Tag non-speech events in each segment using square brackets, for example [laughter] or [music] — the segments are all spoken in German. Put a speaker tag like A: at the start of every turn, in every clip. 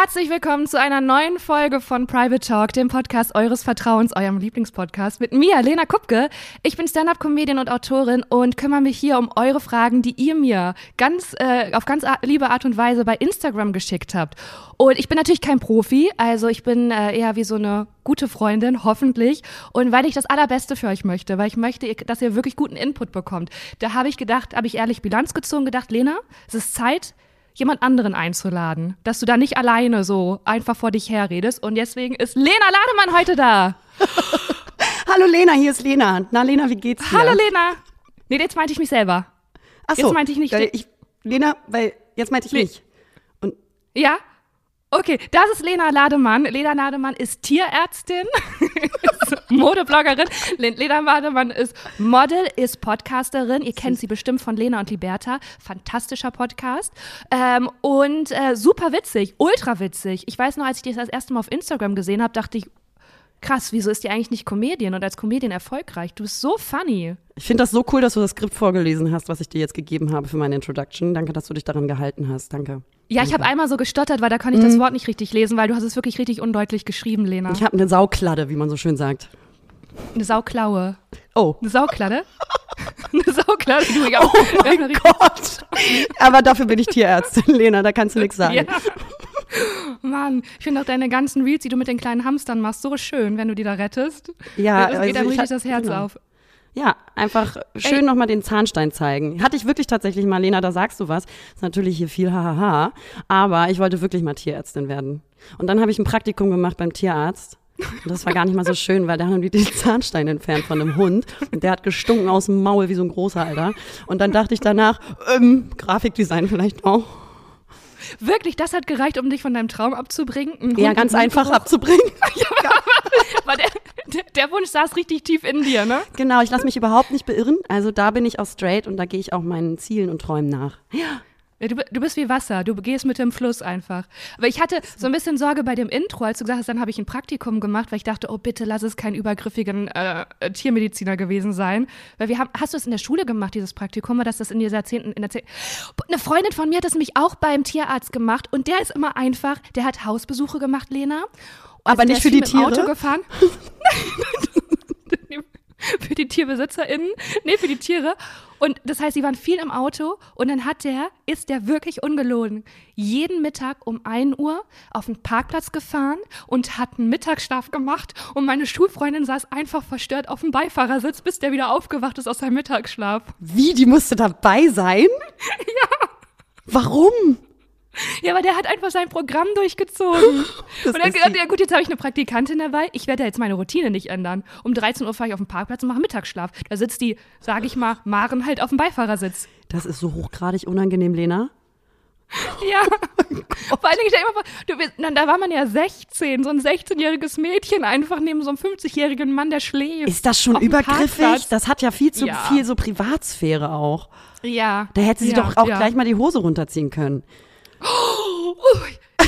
A: Herzlich willkommen zu einer neuen Folge von Private Talk, dem Podcast eures Vertrauens, eurem Lieblingspodcast mit mir, Lena Kupke. Ich bin Stand-up-Comedian und Autorin und kümmere mich hier um eure Fragen, die ihr mir ganz äh, auf ganz liebe Art und Weise bei Instagram geschickt habt. Und ich bin natürlich kein Profi, also ich bin äh, eher wie so eine gute Freundin, hoffentlich. Und weil ich das Allerbeste für euch möchte, weil ich möchte, dass ihr wirklich guten Input bekommt, da habe ich gedacht, habe ich ehrlich Bilanz gezogen, gedacht, Lena, es ist Zeit, jemand anderen einzuladen, dass du da nicht alleine so einfach vor dich herredest. Und deswegen ist Lena Lademann heute da. [laughs]
B: Hallo Lena, hier ist Lena. Na Lena, wie geht's dir?
A: Hallo Lena. Nee, jetzt meinte ich mich selber.
B: Ach so,
A: jetzt meinte ich nicht.
B: Ich, Lena, weil jetzt meinte ich
A: Nee.
B: mich. Und
A: Ja? Okay, das ist Lena Lademann. Lena Lademann ist Tierärztin, [laughs] ist Modebloggerin. Le- Lena Lademann ist Model, ist Podcasterin. Ihr kennt sie bestimmt von Lena und Liberta. Fantastischer Podcast. Ähm, und äh, super witzig, ultra witzig. Ich weiß noch, als ich dich das erste Mal auf Instagram gesehen habe, dachte ich, krass, wieso ist die eigentlich nicht Comedian und als Comedian erfolgreich? Du bist so funny.
B: ich finde das so cool, dass du das Skript vorgelesen hast, was ich dir jetzt gegeben habe für meine Introduction. Danke, dass du dich daran gehalten hast. Danke.
A: Ja, ich habe einmal so gestottert, weil da konnte ich das Wort nicht richtig lesen, weil du hast es wirklich richtig undeutlich geschrieben, Lena.
B: Ich habe eine Saukladde, wie man so schön sagt.
A: Eine Sauklaue.
B: Oh.
A: Eine Saukladde? [laughs] Eine Saukladde? Du, ich hab,
B: Oh [laughs] mein Gott. Aber dafür bin ich Tierärztin, Lena, da kannst du nichts sagen.
A: Ja. [laughs] Mann, ich finde auch deine ganzen Reels, die du mit den kleinen Hamstern machst, so schön, wenn du die da rettest.
B: Ja,
A: geht
B: also
A: einem
B: ich
A: richtig das Herz
B: genau.
A: auf.
B: Ja, einfach schön nochmal den Zahnstein zeigen. Hatte ich wirklich tatsächlich mal, Lena, da sagst du was. Ist natürlich hier viel hahaha, aber ich wollte wirklich mal Tierärztin werden. Und dann habe ich ein Praktikum gemacht beim Tierarzt. Und das war gar nicht mal so schön, weil da haben die den Zahnstein entfernt von einem Hund. Und der hat gestunken aus dem Maul wie so ein großer Alter. Und dann dachte ich danach, ähm, Grafikdesign vielleicht auch.
A: Wirklich, das hat gereicht, um dich von deinem Traum abzubringen? Ein
B: Ja,
A: Hund
B: ganz einfach
A: Mundgeruch?
B: abzubringen. [laughs]
A: Aber der, der, der Wunsch saß richtig tief in dir, ne?
B: Genau, ich lasse mich überhaupt nicht beirren. Also da bin ich auch straight und da gehe ich auch meinen Zielen und Träumen nach.
A: Ja, du, bi- du bist wie Wasser, du gehst mit dem Fluss einfach. Aber ich hatte so ein bisschen Sorge bei dem Intro, als du gesagt hast, dann habe ich ein Praktikum gemacht, weil ich dachte, oh bitte lass es kein übergriffigen äh, äh, Tiermediziner gewesen sein. Weil wir haben, hast du es in der Schule gemacht, dieses Praktikum, oder du das in dieser zehnten, in der zehnten? Eine Freundin von mir hat das nämlich auch beim Tierarzt gemacht und der ist immer einfach, der hat Hausbesuche gemacht, Lena.
B: Aber
A: der
B: nicht für die Tiere?
A: Auto gefahren. [laughs] für die TierbesitzerInnen, nee, für die Tiere. Und das heißt, sie waren viel im Auto und dann hat der, ist der wirklich ungelogen, jeden Mittag um 1 Uhr auf den Parkplatz gefahren und hat einen Mittagsschlaf gemacht und meine Schulfreundin saß einfach verstört auf dem Beifahrersitz, bis der wieder aufgewacht ist aus seinem Mittagsschlaf.
B: Wie, die musste dabei sein? [laughs] Ja. Warum?
A: Ja, aber der hat einfach sein Programm durchgezogen. [laughs]
B: Das
A: und dann
B: ist
A: gedacht, ja gut, jetzt habe ich eine Praktikantin dabei. Ich werde jetzt meine Routine nicht ändern. Um 13 Uhr fahre ich auf den Parkplatz und mache Mittagsschlaf. Da sitzt die, sage ich mal, Maren halt auf dem Beifahrersitz.
B: Das ist so hochgradig unangenehm, Lena. [laughs]
A: Ja. Vor allen Dingen, stell dir mal vor, du, na, da war man ja 16, so ein 16-jähriges Mädchen einfach neben so einem 50-jährigen Mann, der schläft.
B: Ist das schon übergriffig? Das hat ja viel zu
A: Ja.
B: viel so Privatsphäre auch.
A: Ja.
B: Da hätte sie
A: ja,
B: doch auch
A: ja.
B: gleich mal die Hose runterziehen können.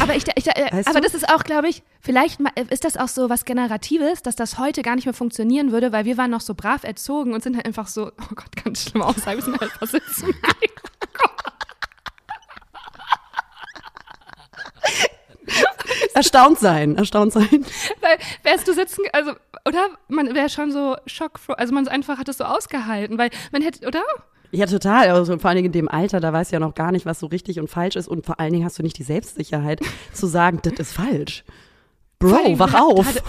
A: Aber, ich, ich, äh,
B: Weißt
A: aber
B: du?
A: das ist auch, glaube ich, vielleicht ma- ist das auch so was Generatives, dass das heute gar nicht mehr funktionieren würde, weil wir waren noch so brav erzogen und sind halt einfach so, oh Gott, ganz schlimm aus, wir müssen halt sitzen.
B: Erstaunt sein, erstaunt sein.
A: weil wärst du sitzen, also, oder? Man wäre schon so schockfroh, also man einfach hat es so ausgehalten, weil man hätte, oder?
B: Ja, total. Also vor allen Dingen in dem Alter, da weißt du ja noch gar nicht, was so richtig und falsch ist. Und vor allen Dingen hast du nicht die Selbstsicherheit [laughs] zu sagen, das ist falsch. Bro, wach auf.
A: hatte-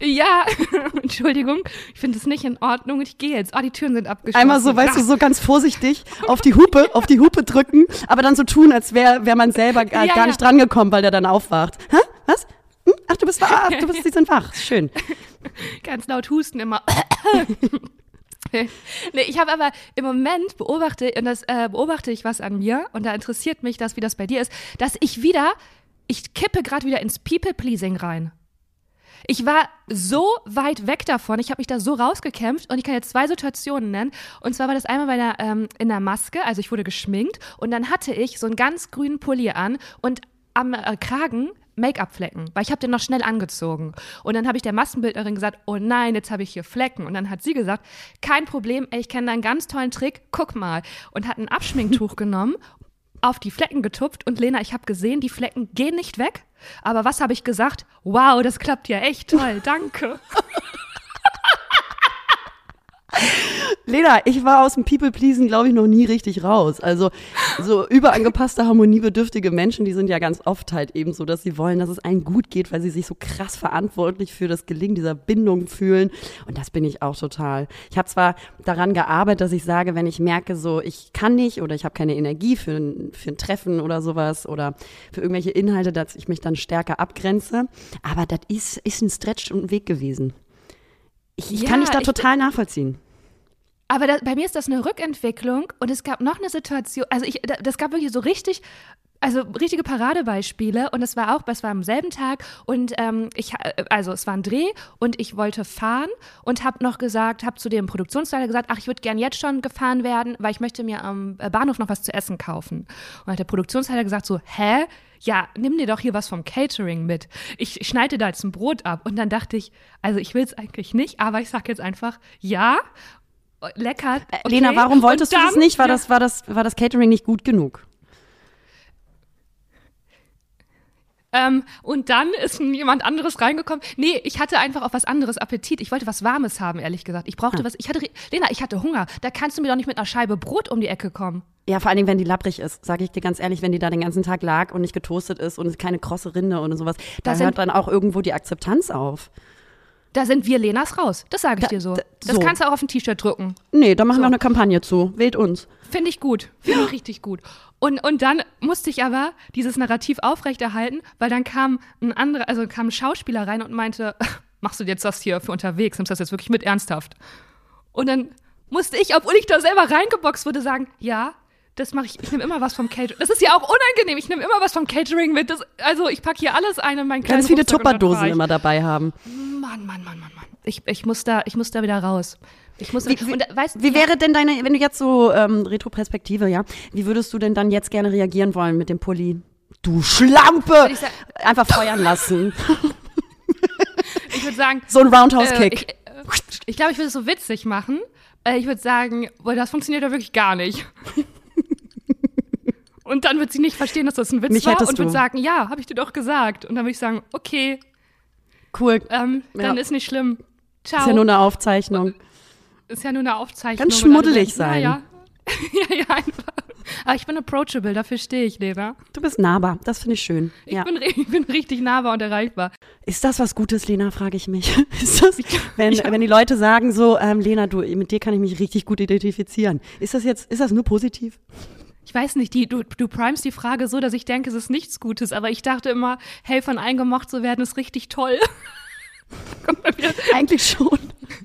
A: Ja, [laughs] Entschuldigung, ich finde es nicht in Ordnung. Ich gehe jetzt. Ah, die Türen sind abgeschlossen.
B: Einmal so, weißt du, so ganz vorsichtig auf die Hupe, auf die Hupe drücken, aber dann so tun, als wäre wär man selber [laughs] gar,
A: Ja,
B: gar
A: ja.
B: nicht drangekommen, weil der dann aufwacht. Hä? Was? Hm? Ach, du bist wach. Ach, du bist, die sind wach. Schön.
A: ganz laut husten immer. [laughs] nee, ich habe aber im Moment beobachte, und das äh, beobachte ich was an mir, und da interessiert mich das, wie das bei dir ist, dass ich wieder, ich kippe gerade wieder ins People-Pleasing rein. Ich war so weit weg davon, ich habe mich da so rausgekämpft und ich kann jetzt zwei Situationen nennen. Und zwar war das einmal bei der, ähm, in der Maske, also ich wurde geschminkt und dann hatte ich so einen ganz grünen Pulli an und am äh, Kragen Make-up-Flecken, weil ich habe den noch schnell angezogen. Und dann habe ich der Maskenbildnerin gesagt, oh nein, jetzt habe ich hier Flecken. Und dann hat sie gesagt, kein Problem, ey, ich kenne da einen ganz tollen Trick, guck mal. Und hat ein Abschminktuch [laughs] genommen auf die Flecken getupft und Lena, ich habe gesehen, die Flecken gehen nicht weg. Aber was habe ich gesagt? Wow, das klappt ja echt toll, [laughs] danke. [laughs]
B: Lena, ich war aus dem People-Pleasen, glaube ich, noch nie richtig raus. Also so überangepasste, harmoniebedürftige Menschen, die sind ja ganz oft halt eben so, dass sie wollen, dass es allen gut geht, weil sie sich so krass verantwortlich für das Gelingen dieser Bindung fühlen. Und das bin ich auch total. Ich habe zwar daran gearbeitet, dass ich sage, wenn ich merke, so ich kann nicht oder ich habe keine Energie für ein, für ein Treffen oder sowas oder für irgendwelche Inhalte, dass ich mich dann stärker abgrenze. Aber das ist, ist ein Stretch und ein Weg gewesen. Ich, ich
A: Ja,
B: kann dich da
A: ich-
B: total nachvollziehen.
A: Aber da, bei mir ist das eine Rückentwicklung und es gab noch eine Situation, also ich, da- das gab wirklich so richtig, also richtige Paradebeispiele und es war auch, es war am selben Tag und ähm, ich, ha- also es war ein Dreh und ich wollte fahren und habe noch gesagt, habe zu dem Produktionsleiter gesagt, ach, ich würde gern jetzt schon gefahren werden, weil ich möchte mir am äh, Bahnhof noch was zu essen kaufen. Und hat der Produktionsleiter gesagt so, hä? Ja, nimm dir doch hier was vom Catering mit. Ich schneide da jetzt ein Brot ab. Und dann dachte ich, also ich will es eigentlich nicht, aber ich sag jetzt einfach, ja, lecker.
B: Äh,
A: okay.
B: Lena, warum wolltest
A: Und
B: du das
A: dann-
B: nicht? War,
A: ja,
B: das, war, das, war das Catering nicht gut genug?
A: Ähm, und dann ist jemand anderes reingekommen. Nee, ich hatte einfach auf was anderes Appetit. Ich wollte was Warmes haben, ehrlich gesagt. Ich brauchte was. Ich hatte, Lena, ich hatte Hunger. Da kannst du mir doch nicht mit einer Scheibe Brot um die Ecke kommen.
B: Ja, vor allen Dingen, wenn die labbrig ist, sage ich dir ganz ehrlich, wenn die da den ganzen Tag lag und nicht getoastet ist und keine krosse Rinde und sowas, da hört dann auch irgendwo die Akzeptanz auf.
A: Da sind wir Lenas raus. Das sage ich
B: Da-
A: dir so.
B: da-
A: Das
B: so.
A: kannst du auch auf ein T-Shirt drücken.
B: Nee, da machen
A: So.
B: wir eine Kampagne zu. Wählt uns.
A: Finde ich gut. Finde ich [gasps] richtig gut. Und, und dann musste ich aber dieses Narrativ aufrechterhalten, weil dann kam ein anderer, also kam ein Schauspieler rein und meinte, [laughs] machst du jetzt das hier für unterwegs? Nimmst du das jetzt wirklich mit ernsthaft? Und dann musste ich, obwohl ich da selber reingeboxt wurde, sagen, ja, das mache ich, ich nehme immer was vom Catering. Das ist ja auch unangenehm, ich nehme immer was vom Catering mit. Das, also ich packe hier alles ein in meinen kleinen
B: Ganz viele Tupperdosen immer dabei haben.
A: Mann, Mann, Mann, Mann, Mann. Ich, ich, muss da, ich muss da wieder raus. Ich muss,
B: Wie- wie-
A: und, äh, weißt,
B: Wie wäre denn deine, wenn du jetzt so ähm, Retroperspektive, ja, wie würdest du denn dann jetzt gerne reagieren wollen mit dem Pulli? Du Schlampe!
A: ich, sa-
B: Einfach feuern lassen. [laughs]
A: ich würde sagen,
B: So ein
A: Äh,
B: Roundhouse-Kick.
A: ich äh, ich glaube, ich würde es so witzig machen. Äh, ich würde sagen, boah, das funktioniert ja wirklich gar nicht. Und dann wird sie nicht verstehen, dass das ein Witz
B: Mich
A: war und wird
B: du.
A: sagen, ja, habe ich dir doch gesagt. Und dann würde ich sagen, okay,
B: cool.
A: ähm, dann
B: Ja.
A: ist nicht schlimm. Ciao.
B: Ist ja nur eine Aufzeichnung.
A: Ist ja nur eine Aufzeichnung.
B: Ganz schmuddelig
A: so, Ja,
B: sein.
A: ja. [laughs] ja, ja, einfach. Aber ich bin approachable, dafür stehe ich, Lena.
B: Du bist nahbar. Das finde ich schön.
A: Ich,
B: ja.
A: bin, ich bin richtig nahbar und erreichbar.
B: Ist das was Gutes, Lena, frage ich mich. [laughs] Ist das, wenn,
A: Ja.
B: wenn die Leute sagen so, ähm, Lena, du, mit dir kann ich mich richtig gut identifizieren. Ist das jetzt, ist das nur positiv?
A: Ich weiß nicht, die, du, du primest die Frage so, dass ich denke, es ist nichts Gutes, aber ich dachte immer, hey, von allen gemocht zu werden, ist richtig toll. [laughs]
B: Eigentlich schon.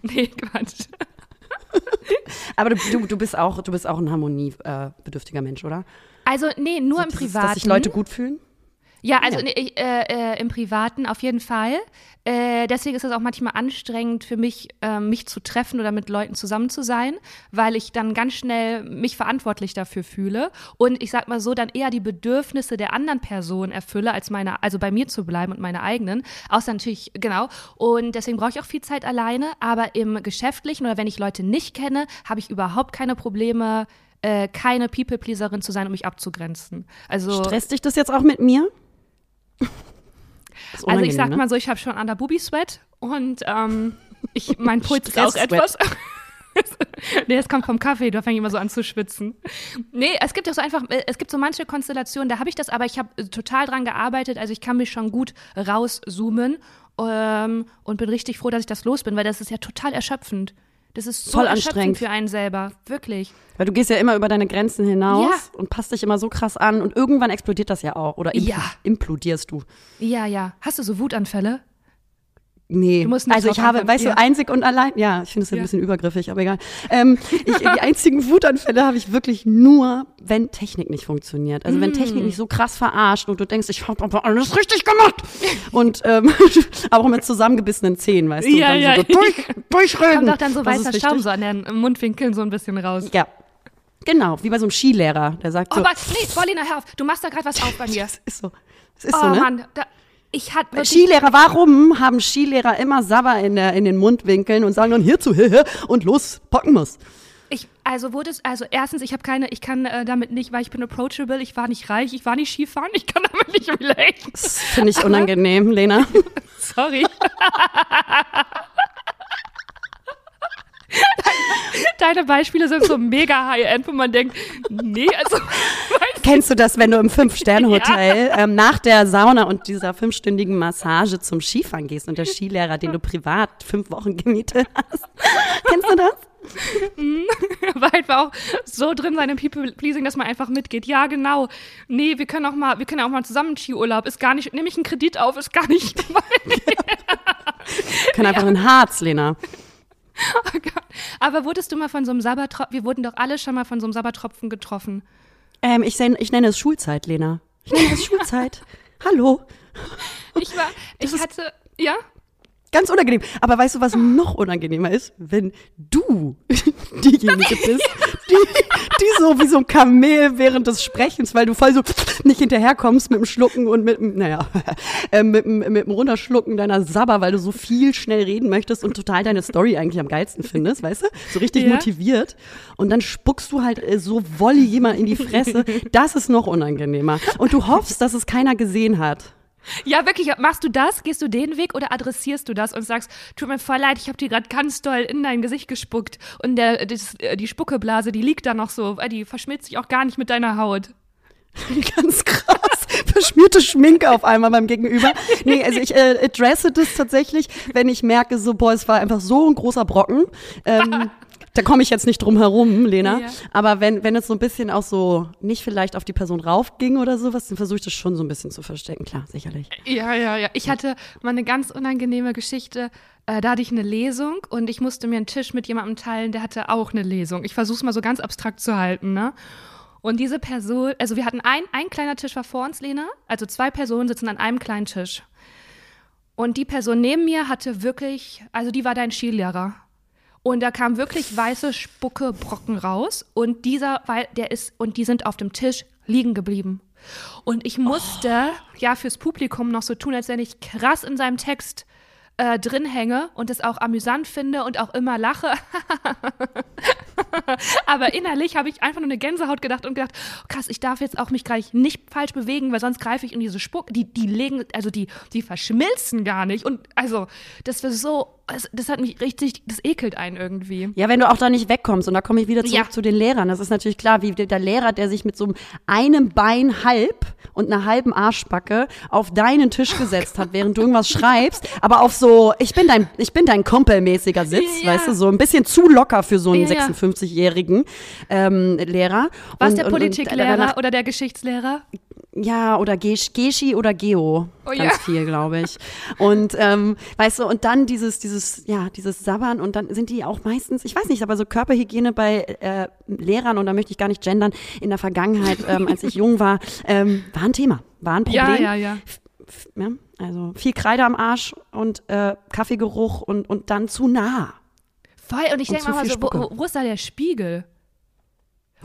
A: Nee, Quatsch. [laughs]
B: Aber du, du, du bist auch, du bist auch ein harmoniebedürftiger Mensch, oder?
A: Also, nee, nur im
B: Dieses,
A: Privaten.
B: Dass sich Leute gut fühlen?
A: Ja, also
B: Ja.
A: ich, äh, äh, im Privaten auf jeden Fall. Äh, deswegen ist es auch manchmal anstrengend für mich, äh, mich zu treffen oder mit Leuten zusammen zu sein, weil ich dann ganz schnell mich verantwortlich dafür fühle und ich sag mal so, dann eher die Bedürfnisse der anderen Person erfülle, als meine, also bei mir zu bleiben und meine eigenen. Außer natürlich, genau. Und deswegen brauche ich auch viel Zeit alleine, aber im Geschäftlichen oder wenn ich Leute nicht kenne, habe ich überhaupt keine Probleme, äh, keine People-Pleaserin zu sein, um mich abzugrenzen. Also
B: Stresst dich das jetzt auch mit mir?
A: Also ich sag
B: ne?
A: mal so, ich habe schon an der Booby Sweat und ähm, ich, mein [laughs] Puls ist auch etwas. [laughs] nee, es kommt vom Kaffee, da fange ich immer so an zu schwitzen. Nee, es gibt auch so einfach, äh, es gibt so manche Konstellationen, da habe ich das, aber ich habe äh, total dran gearbeitet, also ich kann mich schon gut rauszoomen ähm, und bin richtig froh, dass ich das los bin, weil das ist ja total erschöpfend. Das ist so
B: Voll anstrengend.
A: für einen selber, wirklich.
B: Weil du gehst ja immer über deine Grenzen hinaus
A: Ja.
B: und passt dich immer so krass an und irgendwann explodiert das ja auch. Oder impl
A: Ja.
B: implodierst du.
A: Ja, ja. Hast du so Wutanfälle?
B: Nee,
A: nicht
B: also ich habe, weißt du, einzig und allein, ja, ich finde es ja. ein bisschen übergriffig, aber egal. Ähm, ich, die einzigen Wutanfälle habe ich wirklich nur, wenn Technik nicht funktioniert. Also wenn
A: Mm.
B: Technik mich so krass verarscht und du denkst, ich habe aber alles richtig gemacht. Und ähm, [laughs] aber auch mit zusammengebissenen Zähnen, weißt du,
A: Ja,
B: dann
A: ja.
B: so durch, durchreden.
A: Kommt doch dann so weißer. Schaum so an den Mundwinkeln so ein bisschen raus.
B: Ja, genau, wie bei so einem Skilehrer, der sagt
A: Oh,
B: so,
A: aber nee, Paulina, hör auf, du machst da gerade was auf bei [laughs] mir.
B: das ist so, das ist
A: Oh
B: so, ne?
A: Mann, da, ich hatte wirklich-
B: Skilehrer, warum haben Skilehrer immer Sabber in, der, in den Mundwinkeln und sagen dann hierzu, hier, hier und los, packen wir's.
A: Ich, also wurde es, also erstens, ich habe keine, ich kann äh, damit nicht, weil ich bin approachable, ich war nicht reich, ich war nicht Skifahren, ich kann damit nicht relaten.
B: Das finde ich unangenehm, Lena. [laughs]
A: Sorry. [laughs] Deine Beispiele sind so mega high-end, wo man denkt, nee, also. [laughs]
B: Kennst du das, wenn du im Fünf-Sterne-Hotel [laughs] ja. ähm, nach der Sauna und dieser fünfstündigen Massage zum Skifahren gehst und der Skilehrer, den du privat fünf Wochen gemietet hast? Kennst du das?
A: Mhm. [laughs] war auch so drin seinem People-Pleasing, dass man einfach mitgeht. Ja, genau. Nee, wir können auch mal, wir können auch mal zusammen Skiurlaub. Ist gar nicht, nehme ich einen Kredit auf, ist gar nicht. [laughs]
B: kann einfach ja. in Harz, Lena.
A: Oh Aber wurdest du mal von so einem Sabbertropfen, wir wurden doch alle schon mal von so einem Sabbertropfen getroffen.
B: Ähm, ich, ich nenne es Schulzeit, Lena. Ich nenne es Schulzeit. [laughs] Hallo.
A: Ich war, ich hatte, ja?
B: Ganz unangenehm. Aber weißt du, was noch unangenehmer ist? Wenn du [laughs] diejenige bist, die, die so wie so ein Kamel während des Sprechens, weil du voll so nicht hinterherkommst mit dem Schlucken und mit, naja, [laughs] äh, mit, mit dem Runterschlucken deiner Sabber, weil du so viel schnell reden möchtest und total deine Story eigentlich am geilsten findest, weißt du? So richtig ja. motiviert. Und dann spuckst du halt äh, so wolle jemand in die Fresse. Das ist noch unangenehmer. Und du hoffst, dass es keiner gesehen hat.
A: Ja, wirklich. Machst du das? Gehst du den Weg oder adressierst du das und sagst, tut mir voll leid, ich habe dir gerade ganz doll in dein Gesicht gespuckt und der, das, äh, die Spuckeblase, die liegt da noch so, die verschmilzt sich auch gar nicht mit deiner Haut. [laughs]
B: Ganz krass. Verschmierte Schminke auf einmal beim Gegenüber. Nee, also ich äh, adresse das tatsächlich, wenn ich merke, so, boah, es war einfach so ein großer Brocken. Ähm, [laughs] da komme ich jetzt nicht drum herum, Lena. Ja. Aber wenn, wenn es so ein bisschen auch so nicht vielleicht auf die Person raufging oder sowas, dann versuche ich das schon so ein bisschen zu verstecken. Klar, sicherlich.
A: Ja, ja, ja. Ich hatte mal eine ganz unangenehme Geschichte. Äh, da hatte ich eine Lesung und ich musste mir einen Tisch mit jemandem teilen, der hatte auch eine Lesung. Ich versuche es mal so ganz abstrakt zu halten, ne? Und diese Person, also wir hatten ein, ein kleiner Tisch war vor uns, Lena. Also zwei Personen sitzen an einem kleinen Tisch. Und die Person neben mir hatte wirklich, also die war dein Skilehrer. Und da kam wirklich weiße Spuckebrocken raus und dieser, weil der ist, und die sind auf dem Tisch liegen geblieben. Und ich musste oh. ja fürs Publikum noch so tun, als wenn ich krass in seinem Text äh, drin hänge und es auch amüsant finde und auch immer lache. [laughs] Aber innerlich habe ich einfach nur eine Gänsehaut gedacht und gedacht, oh, krass, ich darf jetzt auch mich gleich nicht falsch bewegen, weil sonst greife ich in diese Spuck. Die, die legen, also die, die verschmilzen gar nicht. Und also, das war so das, das, hat mich richtig, das ekelt einen irgendwie.
B: Ja, wenn du auch da nicht wegkommst und da komme ich wieder zurück ja. zu den Lehrern. Das ist natürlich klar, wie der Lehrer, der sich mit so einem Bein halb und einer halben Arschbacke auf deinen Tisch gesetzt hat, während du irgendwas schreibst, aber auf so, ich bin dein, ich bin dein Kumpelmäßiger Sitz, ja. weißt du, so ein bisschen zu locker für so einen ja, 56-jährigen ähm, Lehrer.
A: Was der Politiklehrer oder der Geschichtslehrer?
B: Ja, oder Geschi oder Geo. Oh, ganz ja. [laughs] viel, glaube ich. Und ähm, weißt du, und dann dieses, dieses, ja, dieses Sabbern und dann sind die auch meistens, ich weiß nicht, aber so Körperhygiene bei äh, Lehrern, und da möchte ich gar nicht gendern, in der Vergangenheit, ähm, als ich jung war, ähm, war ein Thema, war ein Problem.
A: Ja, ja, ja.
B: ja also viel Kreide am Arsch und äh, Kaffeegeruch und, und dann zu nah.
A: Voll, und ich denke mal so, wo, wo ist da der Spiegel?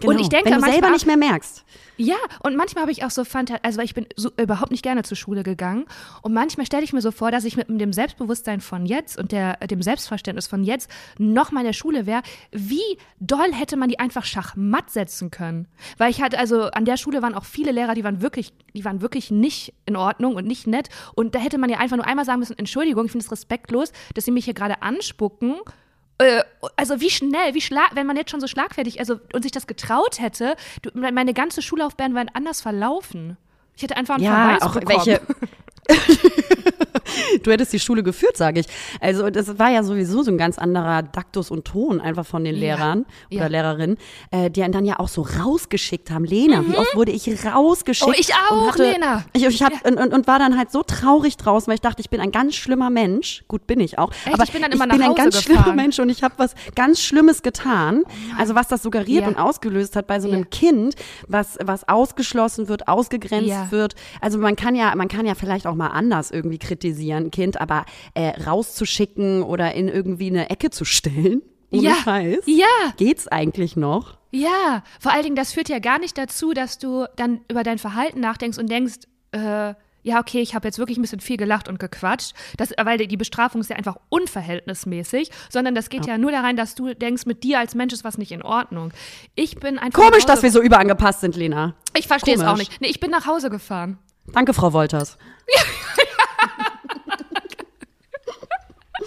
B: Genau. Und ich denke, wenn du selber nicht mehr merkst.
A: Ja, und manchmal habe ich auch so Fantasie, also ich bin so überhaupt nicht gerne zur Schule gegangen und manchmal stelle ich mir so vor, dass ich mit dem Selbstbewusstsein von jetzt und der, dem Selbstverständnis von jetzt noch mal in der Schule wäre, wie doll hätte man die einfach schachmatt setzen können? Weil ich hatte, also an der Schule waren auch viele Lehrer, die waren wirklich, die waren wirklich nicht in Ordnung und nicht nett und da hätte man ja einfach nur einmal sagen müssen, Entschuldigung, ich finde es respektlos, dass sie mich hier gerade anspucken äh, also wie schnell, wie schlag, wenn man jetzt schon so schlagfertig, also und sich das getraut hätte, du, meine ganze Schullaufbahn wäre anders verlaufen. Ich hätte einfach einen
B: ja,
A: Verweis
B: auch
A: bekommen.
B: welche [laughs] [laughs] du hättest die Schule geführt, sage ich. Also das war ja sowieso so ein ganz anderer Daktus und Ton einfach von den Lehrern ja. oder ja. Lehrerinnen, äh, die einen dann ja auch so rausgeschickt haben. Lena, mhm. wie oft wurde ich rausgeschickt? Oh,
A: ich auch, hatte, Lena.
B: Ich, ich hab, ja. und, und, und, war dann halt so traurig draußen, weil ich dachte, ich bin ein ganz schlimmer Mensch. Gut, bin ich auch.
A: Echt?
B: Aber
A: ich bin dann immer
B: ich bin
A: ein
B: ganz
A: gefahren.
B: schlimmer Mensch und ich habe was ganz Schlimmes getan. Oh also was das suggeriert und ausgelöst hat bei so einem Kind, was, was ausgeschlossen wird, ausgegrenzt wird. Also man kann ja, man kann ja vielleicht auch mal anders irgendwie kritisieren, Kind, aber äh, rauszuschicken oder in irgendwie eine Ecke zu stellen, ohne
A: ja.
B: Scheiß,
A: ja.
B: geht's eigentlich noch?
A: Ja, vor allen Dingen, das führt ja gar nicht dazu, dass du dann über dein Verhalten nachdenkst und denkst, äh, ja, okay, ich habe jetzt wirklich ein bisschen viel gelacht und gequatscht, das, weil die Bestrafung ist ja einfach unverhältnismäßig, sondern das geht ja, ja nur da rein, dass du denkst, mit dir als Mensch ist was nicht in Ordnung. Ich bin einfach.
B: Komisch, dass wir so überangepasst sind, Lena.
A: Ich verstehe es auch nicht. Nee, ich bin nach Hause gefahren.
B: Danke, Frau Wolters. [laughs]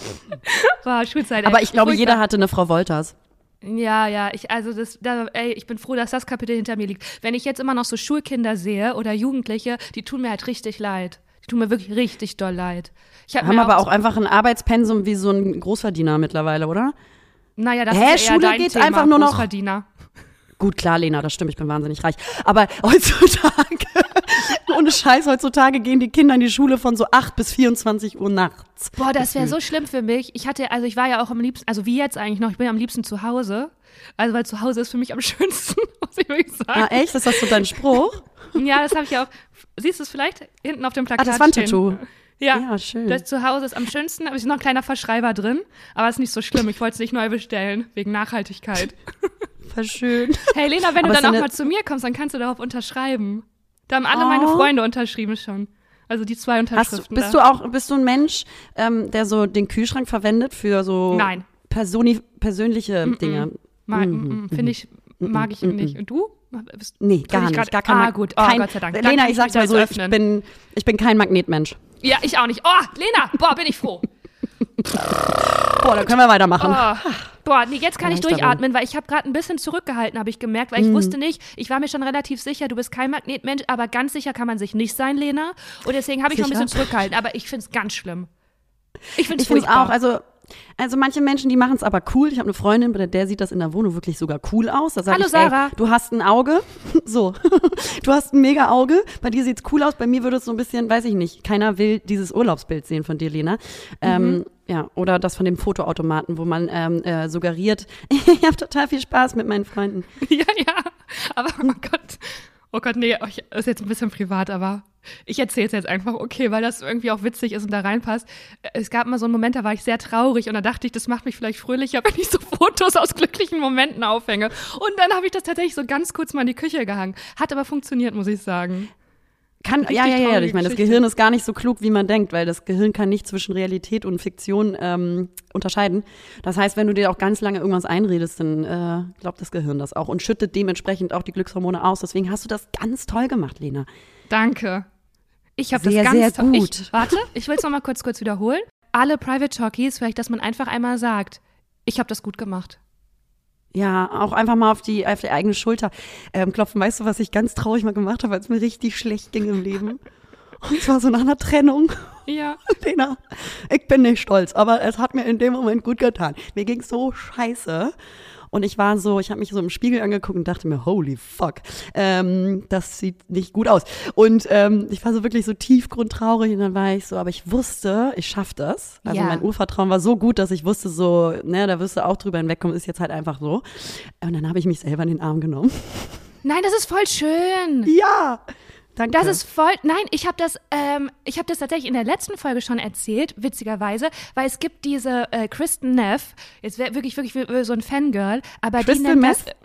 B: [laughs]
A: War Schulzeit.
B: Aber ich glaube, jeder hatte eine Frau Wolters.
A: Ja, ja, ich, also das, da, ey, ich bin froh, dass das Kapitel hinter mir liegt. Wenn ich jetzt immer noch so Schulkinder sehe oder Jugendliche, die tun mir halt richtig leid. Die tun mir wirklich richtig doll leid.
B: Ich hab Haben aber auch, auch einfach ein Arbeitspensum wie so ein Großverdiener mittlerweile, oder?
A: Naja, das
B: Hä,
A: ist ja
B: Schule
A: dein
B: geht
A: Thema,
B: einfach nur noch.
A: Großverdiener.
B: Gut, klar, Lena, das stimmt, ich bin wahnsinnig reich. Aber [laughs] heutzutage, ohne Scheiß, heutzutage gehen die Kinder in die Schule von so 8 bis 24 Uhr nachts.
A: Boah, das wäre so schlimm für mich. Ich hatte, also ich war ja auch am liebsten, also wie jetzt eigentlich noch, ich bin am liebsten zu Hause. Also weil zu Hause ist für mich am [laughs] schönsten, muss ich wirklich sagen.
B: Ah, echt? Ist das so dein Spruch?
A: ja, das habe ich ja auch. Siehst du es vielleicht hinten auf dem Plakat?
B: Ah, das Wandtattoo.
A: Ja,
B: ja, schön.
A: Das Zuhause ist am schönsten, aber es ist noch ein kleiner Verschreiber drin. Aber es ist nicht so schlimm. Ich wollte es nicht neu bestellen, wegen Nachhaltigkeit. [laughs]
B: Voll schön.
A: Hey Lena, wenn aber du dann auch mal zu mir kommst, dann kannst du darauf unterschreiben. Da haben alle oh. meine Freunde unterschrieben schon. Also die zwei Unterschriften.
B: Du, bist da. du auch, bist du ein Mensch, ähm, der so den Kühlschrank verwendet für so
A: Nein.
B: Personi persönliche
A: mm -mm.
B: Dinge?
A: Mag, mm Finde ich, mag ich nicht. Und du?
B: Bist, nee, gar nicht.
A: Grad,
B: gar kein
A: ah, gut. Oh,
B: kein,
A: Gott sei Dank.
B: Lena, ich sag's mal so, ich bin, ich bin kein Magnetmensch.
A: Ja, ich auch nicht. Oh, Lena, boah, bin ich froh.
B: Boah, dann können wir weitermachen.
A: Oh. Boah, nee, jetzt kann ich durchatmen, weil ich habe gerade ein bisschen zurückgehalten, habe ich gemerkt, weil ich mm. wusste nicht, ich war mir schon relativ sicher, du bist kein Magnetmensch, aber ganz sicher kann man sich nicht sein, Lena. Und deswegen habe ich noch ein bisschen zurückgehalten, aber ich finde es ganz schlimm. Ich finde es
B: auch, also also manche Menschen, die machen es aber cool. Ich habe eine Freundin, bei der sieht das in der Wohnung wirklich sogar cool aus. Da
A: Hallo
B: ich,
A: Sarah.
B: Ey, du hast ein Auge. [laughs] so. du hast ein mega Auge. Bei dir sieht's cool aus. Bei mir würde es so ein bisschen, weiß ich nicht, keiner will dieses Urlaubsbild sehen von dir, Lena. Ähm, mhm. ja, oder das von dem Fotoautomaten, wo man ähm, äh, suggeriert, [laughs] ich habe total viel Spaß mit meinen Freunden. [laughs]
A: ja, ja. Aber oh Gott. Oh Gott, nee, das ist jetzt ein bisschen privat, aber ich erzähle es jetzt einfach, okay, weil das irgendwie auch witzig ist und da reinpasst. Es gab mal so einen Moment, da war ich sehr traurig und da dachte ich, das macht mich vielleicht fröhlicher, [laughs] wenn ich so Fotos aus glücklichen Momenten aufhänge. Und dann habe ich das tatsächlich so ganz kurz mal in die Küche gehangen. Hat aber funktioniert, muss ich sagen.
B: Kann, ja, ja, ja, ich meine, das Gehirn ist gar nicht so klug, wie man denkt, weil das Gehirn kann nicht zwischen Realität und Fiktion ähm, unterscheiden. Das heißt, wenn du dir auch ganz lange irgendwas einredest, dann äh, glaubt das Gehirn das auch und schüttet dementsprechend auch die Glückshormone aus. Deswegen hast du das ganz toll gemacht, Lena.
A: Danke. Ich habe
B: das
A: ganz
B: sehr gut. [laughs]
A: Ich, warte, ich will es nochmal kurz, kurz wiederholen. Alle Private Talkies, vielleicht, dass man einfach einmal sagt, ich habe das gut gemacht.
B: Ja, auch einfach mal auf die, auf die eigene Schulter ähm, klopfen. Weißt du, was ich ganz traurig mal gemacht habe, als mir richtig schlecht ging im Leben? [laughs] Und zwar so nach einer Trennung.
A: Ja. [laughs]
B: Lena, ich bin nicht stolz, aber es hat mir in dem Moment gut getan. Mir ging so scheiße. Und ich war so, ich habe mich so im Spiegel angeguckt und dachte mir, holy fuck, ähm, das sieht nicht gut aus. Und ähm, ich war so wirklich so tiefgrundtraurig und dann war ich so, aber ich wusste, ich schaffe das. Also
A: Ja.
B: mein Urvertrauen war so gut, dass ich wusste so, ne, da wirst du auch drüber hinwegkommen, ist jetzt halt einfach so. Und dann habe ich mich selber in den Arm genommen.
A: Nein, das ist voll schön.
B: Ja, danke.
A: Das ist voll. Nein, ich habe das, ähm, ich habe das tatsächlich in der letzten Folge schon erzählt, witzigerweise, weil es gibt diese äh, Kristen Neff, jetzt wäre wirklich wirklich so ein Fangirl, aber
B: Crystal
A: die nennt
B: Meth?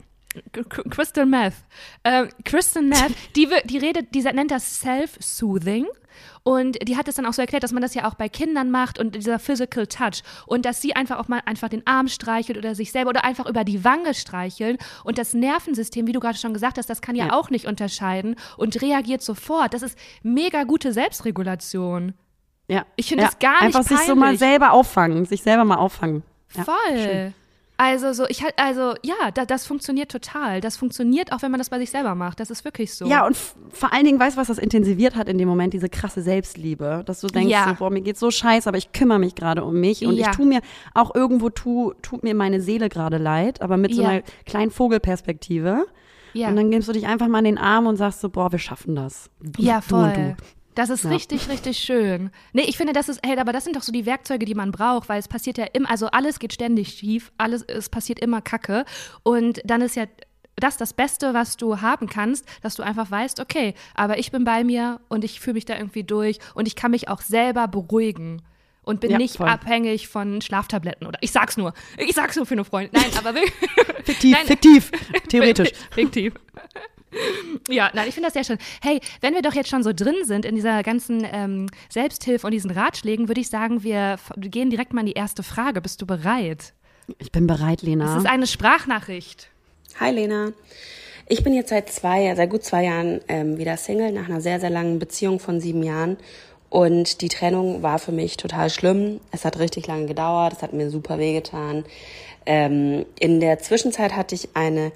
A: das Crystal Meth. Äh, Kristen Neff, [laughs] die, die redet, die nennt das Self-Soothing. Und die hat es dann auch so erklärt, dass man das ja auch bei Kindern macht und dieser Physical Touch. Und dass sie einfach auch mal einfach den Arm streichelt oder sich selber oder einfach über die Wange streicheln. Und das Nervensystem, wie du gerade schon gesagt hast, das kann ja,
B: Ja.
A: auch nicht unterscheiden und reagiert sofort. Das ist mega gute Selbstregulation.
B: ja.
A: Ich finde
B: ja.
A: das gar nicht
B: Einfach sich so mal
A: peinlich.
B: selber auffangen, sich selber mal auffangen. Ja,
A: Voll.
B: schön.
A: Also so, ich halt, also ja, da, das funktioniert total. Das funktioniert auch, wenn man das bei sich selber macht. Das ist wirklich so.
B: Ja, und vor allen Dingen, weißt du, was das intensiviert hat in dem Moment? Diese krasse Selbstliebe. Dass du denkst,
A: Ja.
B: so, boah, mir geht's so scheiße, aber ich kümmere mich gerade um mich. Und
A: Ja.
B: ich tu mir auch irgendwo, tu, tut mir meine Seele gerade leid, aber mit so
A: Ja.
B: einer kleinen Vogelperspektive.
A: ja.
B: Und dann gibst du dich einfach mal in den Arm und sagst so, boah, wir schaffen das. Du,
A: Ja,
B: Du und
A: voll.
B: du.
A: Das ist
B: Ja.
A: richtig, richtig schön. Nee, ich finde, das ist, hey, aber das sind doch so die Werkzeuge, die man braucht, weil es passiert ja immer, also alles geht ständig schief, alles, es passiert immer Kacke. Und dann ist ja das das Beste, was du haben kannst, dass du einfach weißt, okay, aber ich bin bei mir und ich fühle mich da irgendwie durch und ich kann mich auch selber beruhigen. Und bin
B: Ja,
A: nicht
B: voll.
A: abhängig von Schlaftabletten oder ich sag's nur. Ich sag's nur für eine Freundin. Nein, aber wirklich. [laughs]
B: Fiktiv, [laughs]
A: Nein.
B: fiktiv, [laughs] theoretisch.
A: Fiktiv. Ja, nein, ich finde das sehr schön. Hey, wenn wir doch jetzt schon so drin sind in dieser ganzen ähm, Selbsthilfe und diesen Ratschlägen, würde ich sagen, wir gehen direkt mal in die erste Frage. Bist du bereit?
B: Ich bin bereit, Lena.
A: Das ist eine Sprachnachricht.
C: Hi, Lena. Ich bin jetzt seit zwei, seit gut zwei Jahren ähm, wieder Single nach einer sehr, sehr langen Beziehung von sieben Jahren. Und die Trennung war für mich total schlimm. Es hat richtig lange gedauert. Es hat mir super wehgetan. Ähm, in der Zwischenzeit hatte ich eine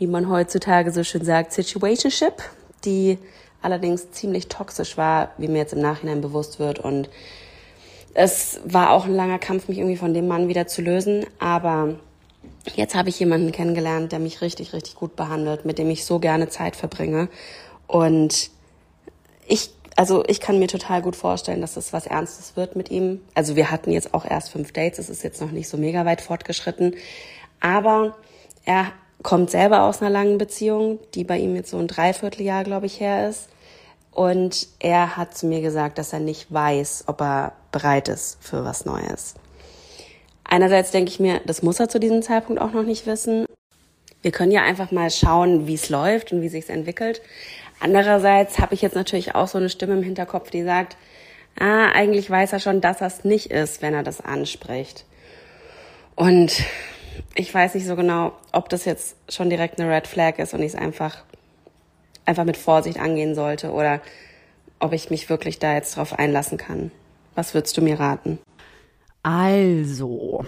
C: wie man heutzutage so schön sagt, Situationship, die allerdings ziemlich toxisch war, wie mir jetzt im Nachhinein bewusst wird. Und es war auch ein langer Kampf, mich irgendwie von dem Mann wieder zu lösen. Aber jetzt habe ich jemanden kennengelernt, der mich richtig, richtig gut behandelt, mit dem ich so gerne Zeit verbringe. Und ich, also ich kann mir total gut vorstellen, dass das was Ernstes wird mit ihm. Also wir hatten jetzt auch erst fünf Dates, es ist jetzt noch nicht so mega weit fortgeschritten. Aber er kommt selber aus einer langen Beziehung, die bei ihm jetzt so ein Dreivierteljahr, glaube ich, her ist. Und er hat zu mir gesagt, dass er nicht weiß, ob er bereit ist für was Neues. Einerseits denke ich mir, das muss er zu diesem Zeitpunkt auch noch nicht wissen. Wir können ja einfach mal schauen, wie es läuft und wie sich entwickelt. Andererseits habe ich jetzt natürlich auch so eine Stimme im Hinterkopf, die sagt, ah, eigentlich weiß er schon, dass er es nicht ist, wenn er das anspricht. Und ich weiß nicht so genau, ob das jetzt schon direkt eine Red Flag ist und ich es einfach, einfach mit Vorsicht angehen sollte oder ob ich mich wirklich da jetzt drauf einlassen kann. Was würdest du mir raten?
B: Also,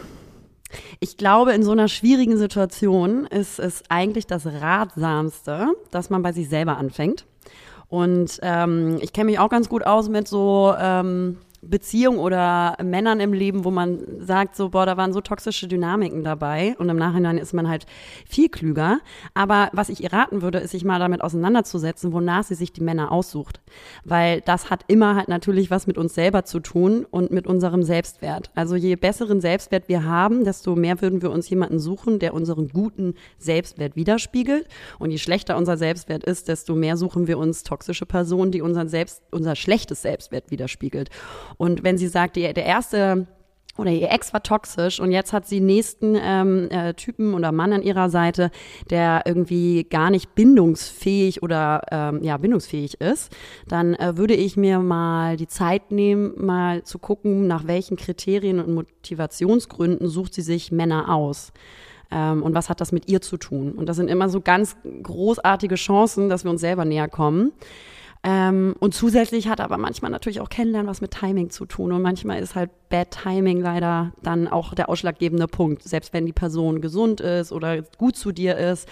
B: ich glaube, in so einer schwierigen Situation ist es eigentlich das Ratsamste, dass man bei sich selber anfängt. Und ähm, ich kenne mich auch ganz gut aus mit so ähm, Beziehung oder Männern im Leben, wo man sagt, so, boah, da waren so toxische Dynamiken dabei und im Nachhinein ist man halt viel klüger. Aber was ich ihr raten würde, ist sich mal damit auseinanderzusetzen, wonach sie sich die Männer aussucht. Weil das hat immer halt natürlich was mit uns selber zu tun und mit unserem Selbstwert. Also je besseren Selbstwert wir haben, desto mehr würden wir uns jemanden suchen, der unseren guten Selbstwert widerspiegelt. Und je schlechter unser Selbstwert ist, desto mehr suchen wir uns toxische Personen, die unseren Selbst, unser schlechtes Selbstwert widerspiegelt. Und wenn sie sagt, der erste oder ihr Ex war toxisch und jetzt hat sie nächsten ähm, äh, Typen oder Mann an ihrer Seite, der irgendwie gar nicht bindungsfähig oder ähm, ja bindungsfähig ist, dann äh, würde ich mir mal die Zeit nehmen, mal zu gucken, nach welchen Kriterien und Motivationsgründen sucht sie sich Männer aus ähm, und was hat das mit ihr zu tun. Und das sind immer so ganz großartige Chancen, dass wir uns selber näher kommen. Ähm, und zusätzlich hat aber manchmal natürlich auch Kennenlernen was mit Timing zu tun. Und manchmal ist halt Bad Timing leider dann auch der ausschlaggebende Punkt. Selbst wenn die Person gesund ist oder gut zu dir ist.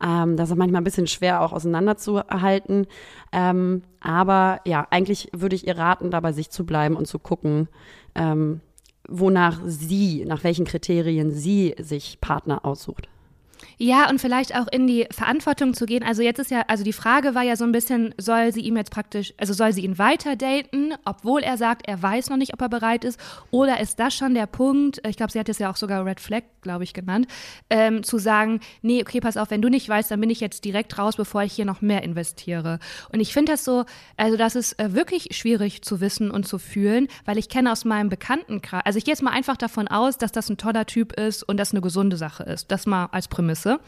B: Ähm, das ist manchmal ein bisschen schwer auch auseinanderzuhalten. Ähm, aber ja, eigentlich würde ich ihr raten, da bei sich zu bleiben und zu gucken, ähm, wonach sie, nach welchen Kriterien sie sich Partner aussucht.
A: Ja, und vielleicht auch in die Verantwortung zu gehen. Also jetzt ist ja, also die Frage war ja so ein bisschen, soll sie ihm jetzt praktisch, also soll sie ihn weiter daten, obwohl er sagt, er weiß noch nicht, ob er bereit ist, oder ist das schon der Punkt, ich glaube, sie hat es ja auch sogar Red Flag, glaube ich, genannt, ähm, zu sagen, nee, okay, pass auf, wenn du nicht weißt, dann bin ich jetzt direkt raus, bevor ich hier noch mehr investiere. Und ich finde das so, also das ist äh, wirklich schwierig zu wissen und zu fühlen, weil ich kenne aus meinem Bekanntenkreis, also ich gehe jetzt mal einfach davon aus, dass das ein toller Typ ist und das eine gesunde Sache ist. Das mal als Prämisse. Größe.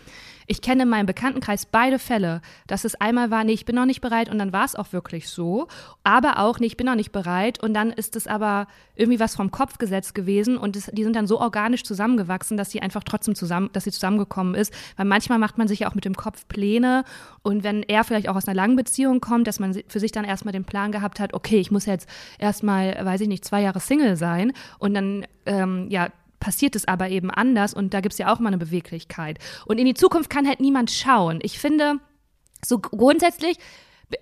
A: Ich kenne in meinem Bekanntenkreis beide Fälle, dass es einmal war, nee, ich bin noch nicht bereit und dann war es auch wirklich so, aber auch, nee, ich bin noch nicht bereit und dann ist es aber irgendwie was vom Kopf gesetzt gewesen und das, die sind dann so organisch zusammengewachsen, dass sie einfach trotzdem zusammen, dass sie zusammengekommen ist, weil manchmal macht man sich ja auch mit dem Kopf Pläne und wenn er vielleicht auch aus einer langen Beziehung kommt, dass man für sich dann erstmal den Plan gehabt hat, okay, ich muss jetzt erstmal, weiß ich nicht, zwei Jahre Single sein und dann ähm, ja passiert es aber eben anders und da gibt es ja auch mal eine Beweglichkeit. Und in die Zukunft kann halt niemand schauen. Ich finde, so grundsätzlich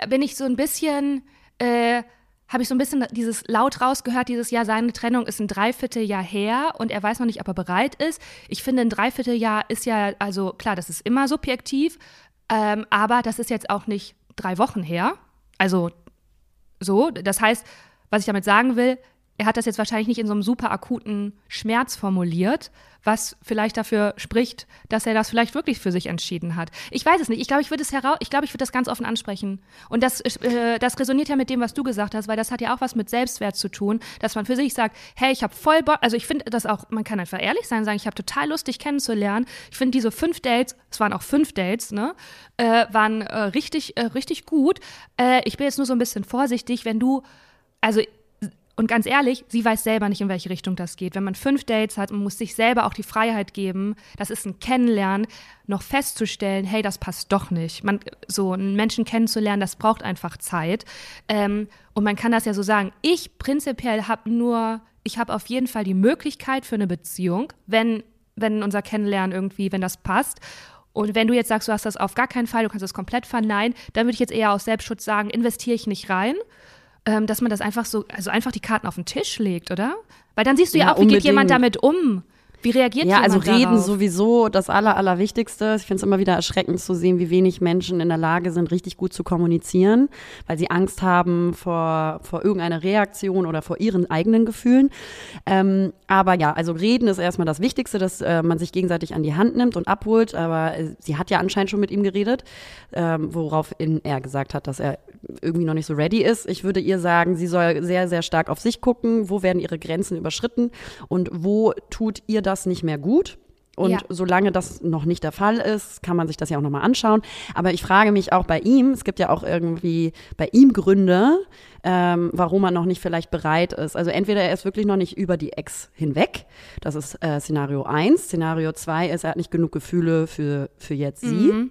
A: bin ich so ein bisschen, äh, habe ich so ein bisschen dieses laut rausgehört, dieses Jahr, seine Trennung ist ein Dreivierteljahr her und er weiß noch nicht, ob er bereit ist. Ich finde, ein Dreivierteljahr ist ja, also klar, das ist immer subjektiv, ähm, aber das ist jetzt auch nicht drei Wochen her. Also so, das heißt, was ich damit sagen will, er hat das jetzt wahrscheinlich nicht in so einem super akuten Schmerz formuliert, was vielleicht dafür spricht, dass er das vielleicht wirklich für sich entschieden hat. Ich weiß es nicht. Ich glaube, ich würde es heraus, ich glaube, ich würde das ganz offen ansprechen. Und das, äh, das resoniert ja mit dem, was du gesagt hast, weil das hat ja auch was mit Selbstwert zu tun, dass man für sich sagt, hey, ich habe voll Bock, also ich finde das auch, man kann einfach ehrlich sein, sagen, ich habe total Lust, dich kennenzulernen. Ich finde diese fünf Dates, es waren auch fünf Dates, ne, äh, waren äh, richtig, äh, richtig gut. Äh, ich bin jetzt nur so ein bisschen vorsichtig, wenn du, also und ganz ehrlich, sie weiß selber nicht, in welche Richtung das geht. Wenn man fünf Dates hat, man muss sich selber auch die Freiheit geben, das ist ein Kennenlernen, noch festzustellen, hey, das passt doch nicht. Man, so einen Menschen kennenzulernen, das braucht einfach Zeit. Ähm, und man kann das ja so sagen. Ich prinzipiell habe nur, ich habe auf jeden Fall die Möglichkeit für eine Beziehung, wenn, wenn unser Kennenlernen irgendwie, wenn das passt. Und wenn du jetzt sagst, du hast das auf gar keinen Fall, du kannst es komplett verneinen, dann würde ich jetzt eher aus Selbstschutz sagen, investiere ich nicht rein ähm, dass man das einfach so, also einfach die Karten auf den Tisch legt, oder? Weil dann siehst du ja, ja auch, wie unbedingt. geht jemand damit um? Wie reagiert
B: ja,
A: jemand
B: also reden
A: darauf?
B: sowieso das Aller, Allerwichtigste. Ich finde es immer wieder erschreckend zu sehen, wie wenig Menschen in der Lage sind, richtig gut zu kommunizieren, weil sie Angst haben vor, vor irgendeiner Reaktion oder vor ihren eigenen Gefühlen. Ähm, aber ja, also reden ist erstmal das Wichtigste, dass äh, man sich gegenseitig an die Hand nimmt und abholt. Aber äh, sie hat ja anscheinend schon mit ihm geredet, ähm, woraufhin er gesagt hat, dass er irgendwie noch nicht so ready ist. Ich würde ihr sagen, sie soll sehr, sehr stark auf sich gucken. Wo werden ihre Grenzen überschritten und wo tut ihr das nicht mehr gut? Und ja. solange das noch nicht der Fall ist, kann man sich das ja auch nochmal anschauen. Aber ich frage mich auch bei ihm, es gibt ja auch irgendwie bei ihm Gründe, ähm, warum er noch nicht vielleicht bereit ist. Also entweder er ist wirklich noch nicht über die Ex hinweg. Das ist äh, Szenario 1. Szenario 2 ist, er hat nicht genug Gefühle für, für jetzt sie.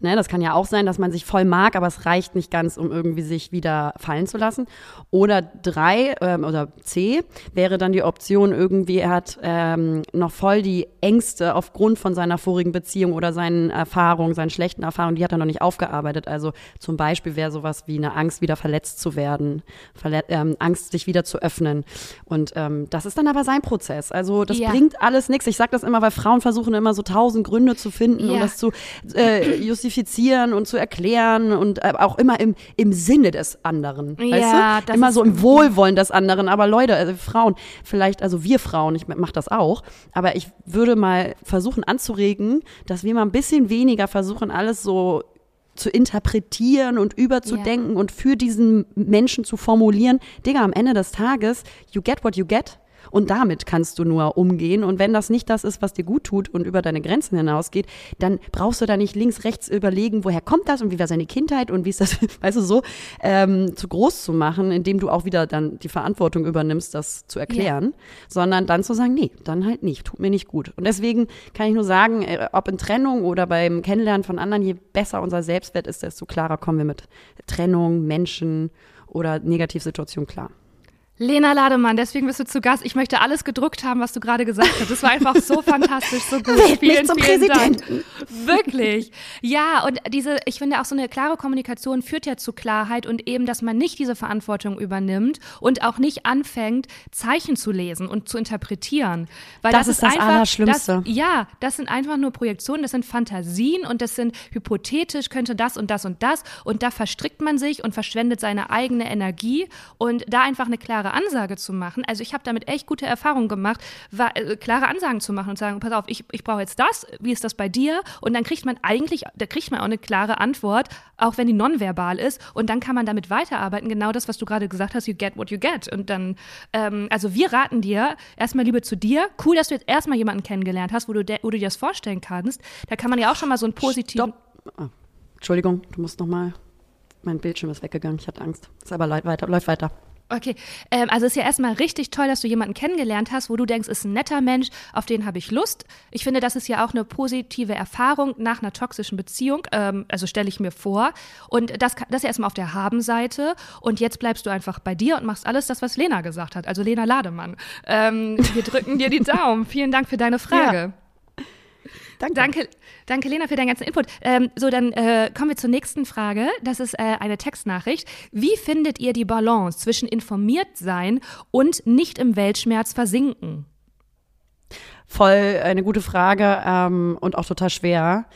B: Ne, das kann ja auch sein, dass man sich voll mag, aber es reicht nicht ganz, um irgendwie sich wieder fallen zu lassen. Oder drei ähm, oder C wäre dann die Option irgendwie, er hat ähm, noch voll die Ängste aufgrund von seiner vorigen Beziehung oder seinen Erfahrungen, seinen schlechten Erfahrungen, die hat er noch nicht aufgearbeitet. Also zum Beispiel wäre sowas wie eine Angst, wieder verletzt zu werden, Verlet ähm, Angst, sich wieder zu öffnen. Und ähm, das ist dann aber sein Prozess. Also das ja. bringt alles nichts. Ich sage das immer, weil Frauen versuchen immer so tausend Gründe zu finden ja. und das zu äh, justifizieren und zu erklären und äh, auch immer im, im Sinne des anderen. Ja, weißt du? Immer so im Wohlwollen des anderen. Aber Leute, also Frauen, vielleicht, also wir Frauen, ich mache das auch, aber ich würde mal versuchen anzuregen, dass wir mal ein bisschen weniger versuchen, alles so zu interpretieren und überzudenken yeah. und für diesen Menschen zu formulieren. Digga, am Ende des Tages, you get what you get. Und damit kannst du nur umgehen. Und wenn das nicht das ist, was dir gut tut und über deine Grenzen hinausgeht, dann brauchst du da nicht links, rechts überlegen, woher kommt das und wie war seine Kindheit und wie ist das, [laughs] weißt du, so ähm, zu groß zu machen, indem du auch wieder dann die Verantwortung übernimmst, das zu erklären, ja. sondern dann zu sagen, nee, dann halt nicht, tut mir nicht gut. Und deswegen kann ich nur sagen, äh, ob in Trennung oder beim Kennenlernen von anderen, je besser unser Selbstwert ist, desto klarer kommen wir mit Trennung, Menschen oder Negativsituationen klar.
A: Lena Lademann, deswegen bist du zu Gast. Ich möchte alles gedrückt haben, was du gerade gesagt hast. Das war einfach so [laughs] fantastisch, so gut.
B: Wählt vielen, zum vielen Präsidenten.
A: Dank. Wirklich. Ja, und diese, ich finde auch so eine klare Kommunikation führt ja zu Klarheit und eben, dass man nicht diese Verantwortung übernimmt und auch nicht anfängt, Zeichen zu lesen und zu interpretieren. Weil
B: das, das ist das einfach, Allerschlimmste.
A: Das, ja, das sind einfach nur Projektionen, das sind Fantasien und das sind hypothetisch, könnte das und das und das und da verstrickt man sich und verschwendet seine eigene Energie und da einfach eine klare Ansage zu machen. Also ich habe damit echt gute Erfahrungen gemacht, war, äh, klare Ansagen zu machen und sagen, pass auf, ich, ich brauche jetzt das, wie ist das bei dir? Und dann kriegt man eigentlich, da kriegt man auch eine klare Antwort, auch wenn die nonverbal ist. Und dann kann man damit weiterarbeiten. Genau das, was du gerade gesagt hast, you get what you get. Und dann, ähm, also wir raten dir, erstmal Liebe zu dir. Cool, dass du jetzt erstmal jemanden kennengelernt hast, wo du, wo du dir das vorstellen kannst. Da kann man ja auch schon mal so ein positiven.
B: Oh, Entschuldigung, du musst nochmal. Mein Bildschirm ist weggegangen, ich hatte Angst. Ist aber weiter, läuft weiter.
A: Okay, ähm, also ist ja erstmal richtig toll, dass du jemanden kennengelernt hast, wo du denkst, ist ein netter Mensch, auf den habe ich Lust. Ich finde, das ist ja auch eine positive Erfahrung nach einer toxischen Beziehung, ähm, also stelle ich mir vor. Und das, das ist ja erstmal auf der Haben-Seite. Und jetzt bleibst du einfach bei dir und machst alles das, was Lena gesagt hat, also Lena Lademann. Ähm, wir drücken dir die Daumen. Vielen Dank für deine Frage. Ja. Danke. Danke, danke Lena, für deinen ganzen Input. Ähm, so, dann äh, kommen wir zur nächsten Frage. Das ist äh, eine Textnachricht. Wie findet ihr die Balance zwischen informiert sein und nicht im Weltschmerz versinken?
B: Voll eine gute Frage ähm, und auch total schwer.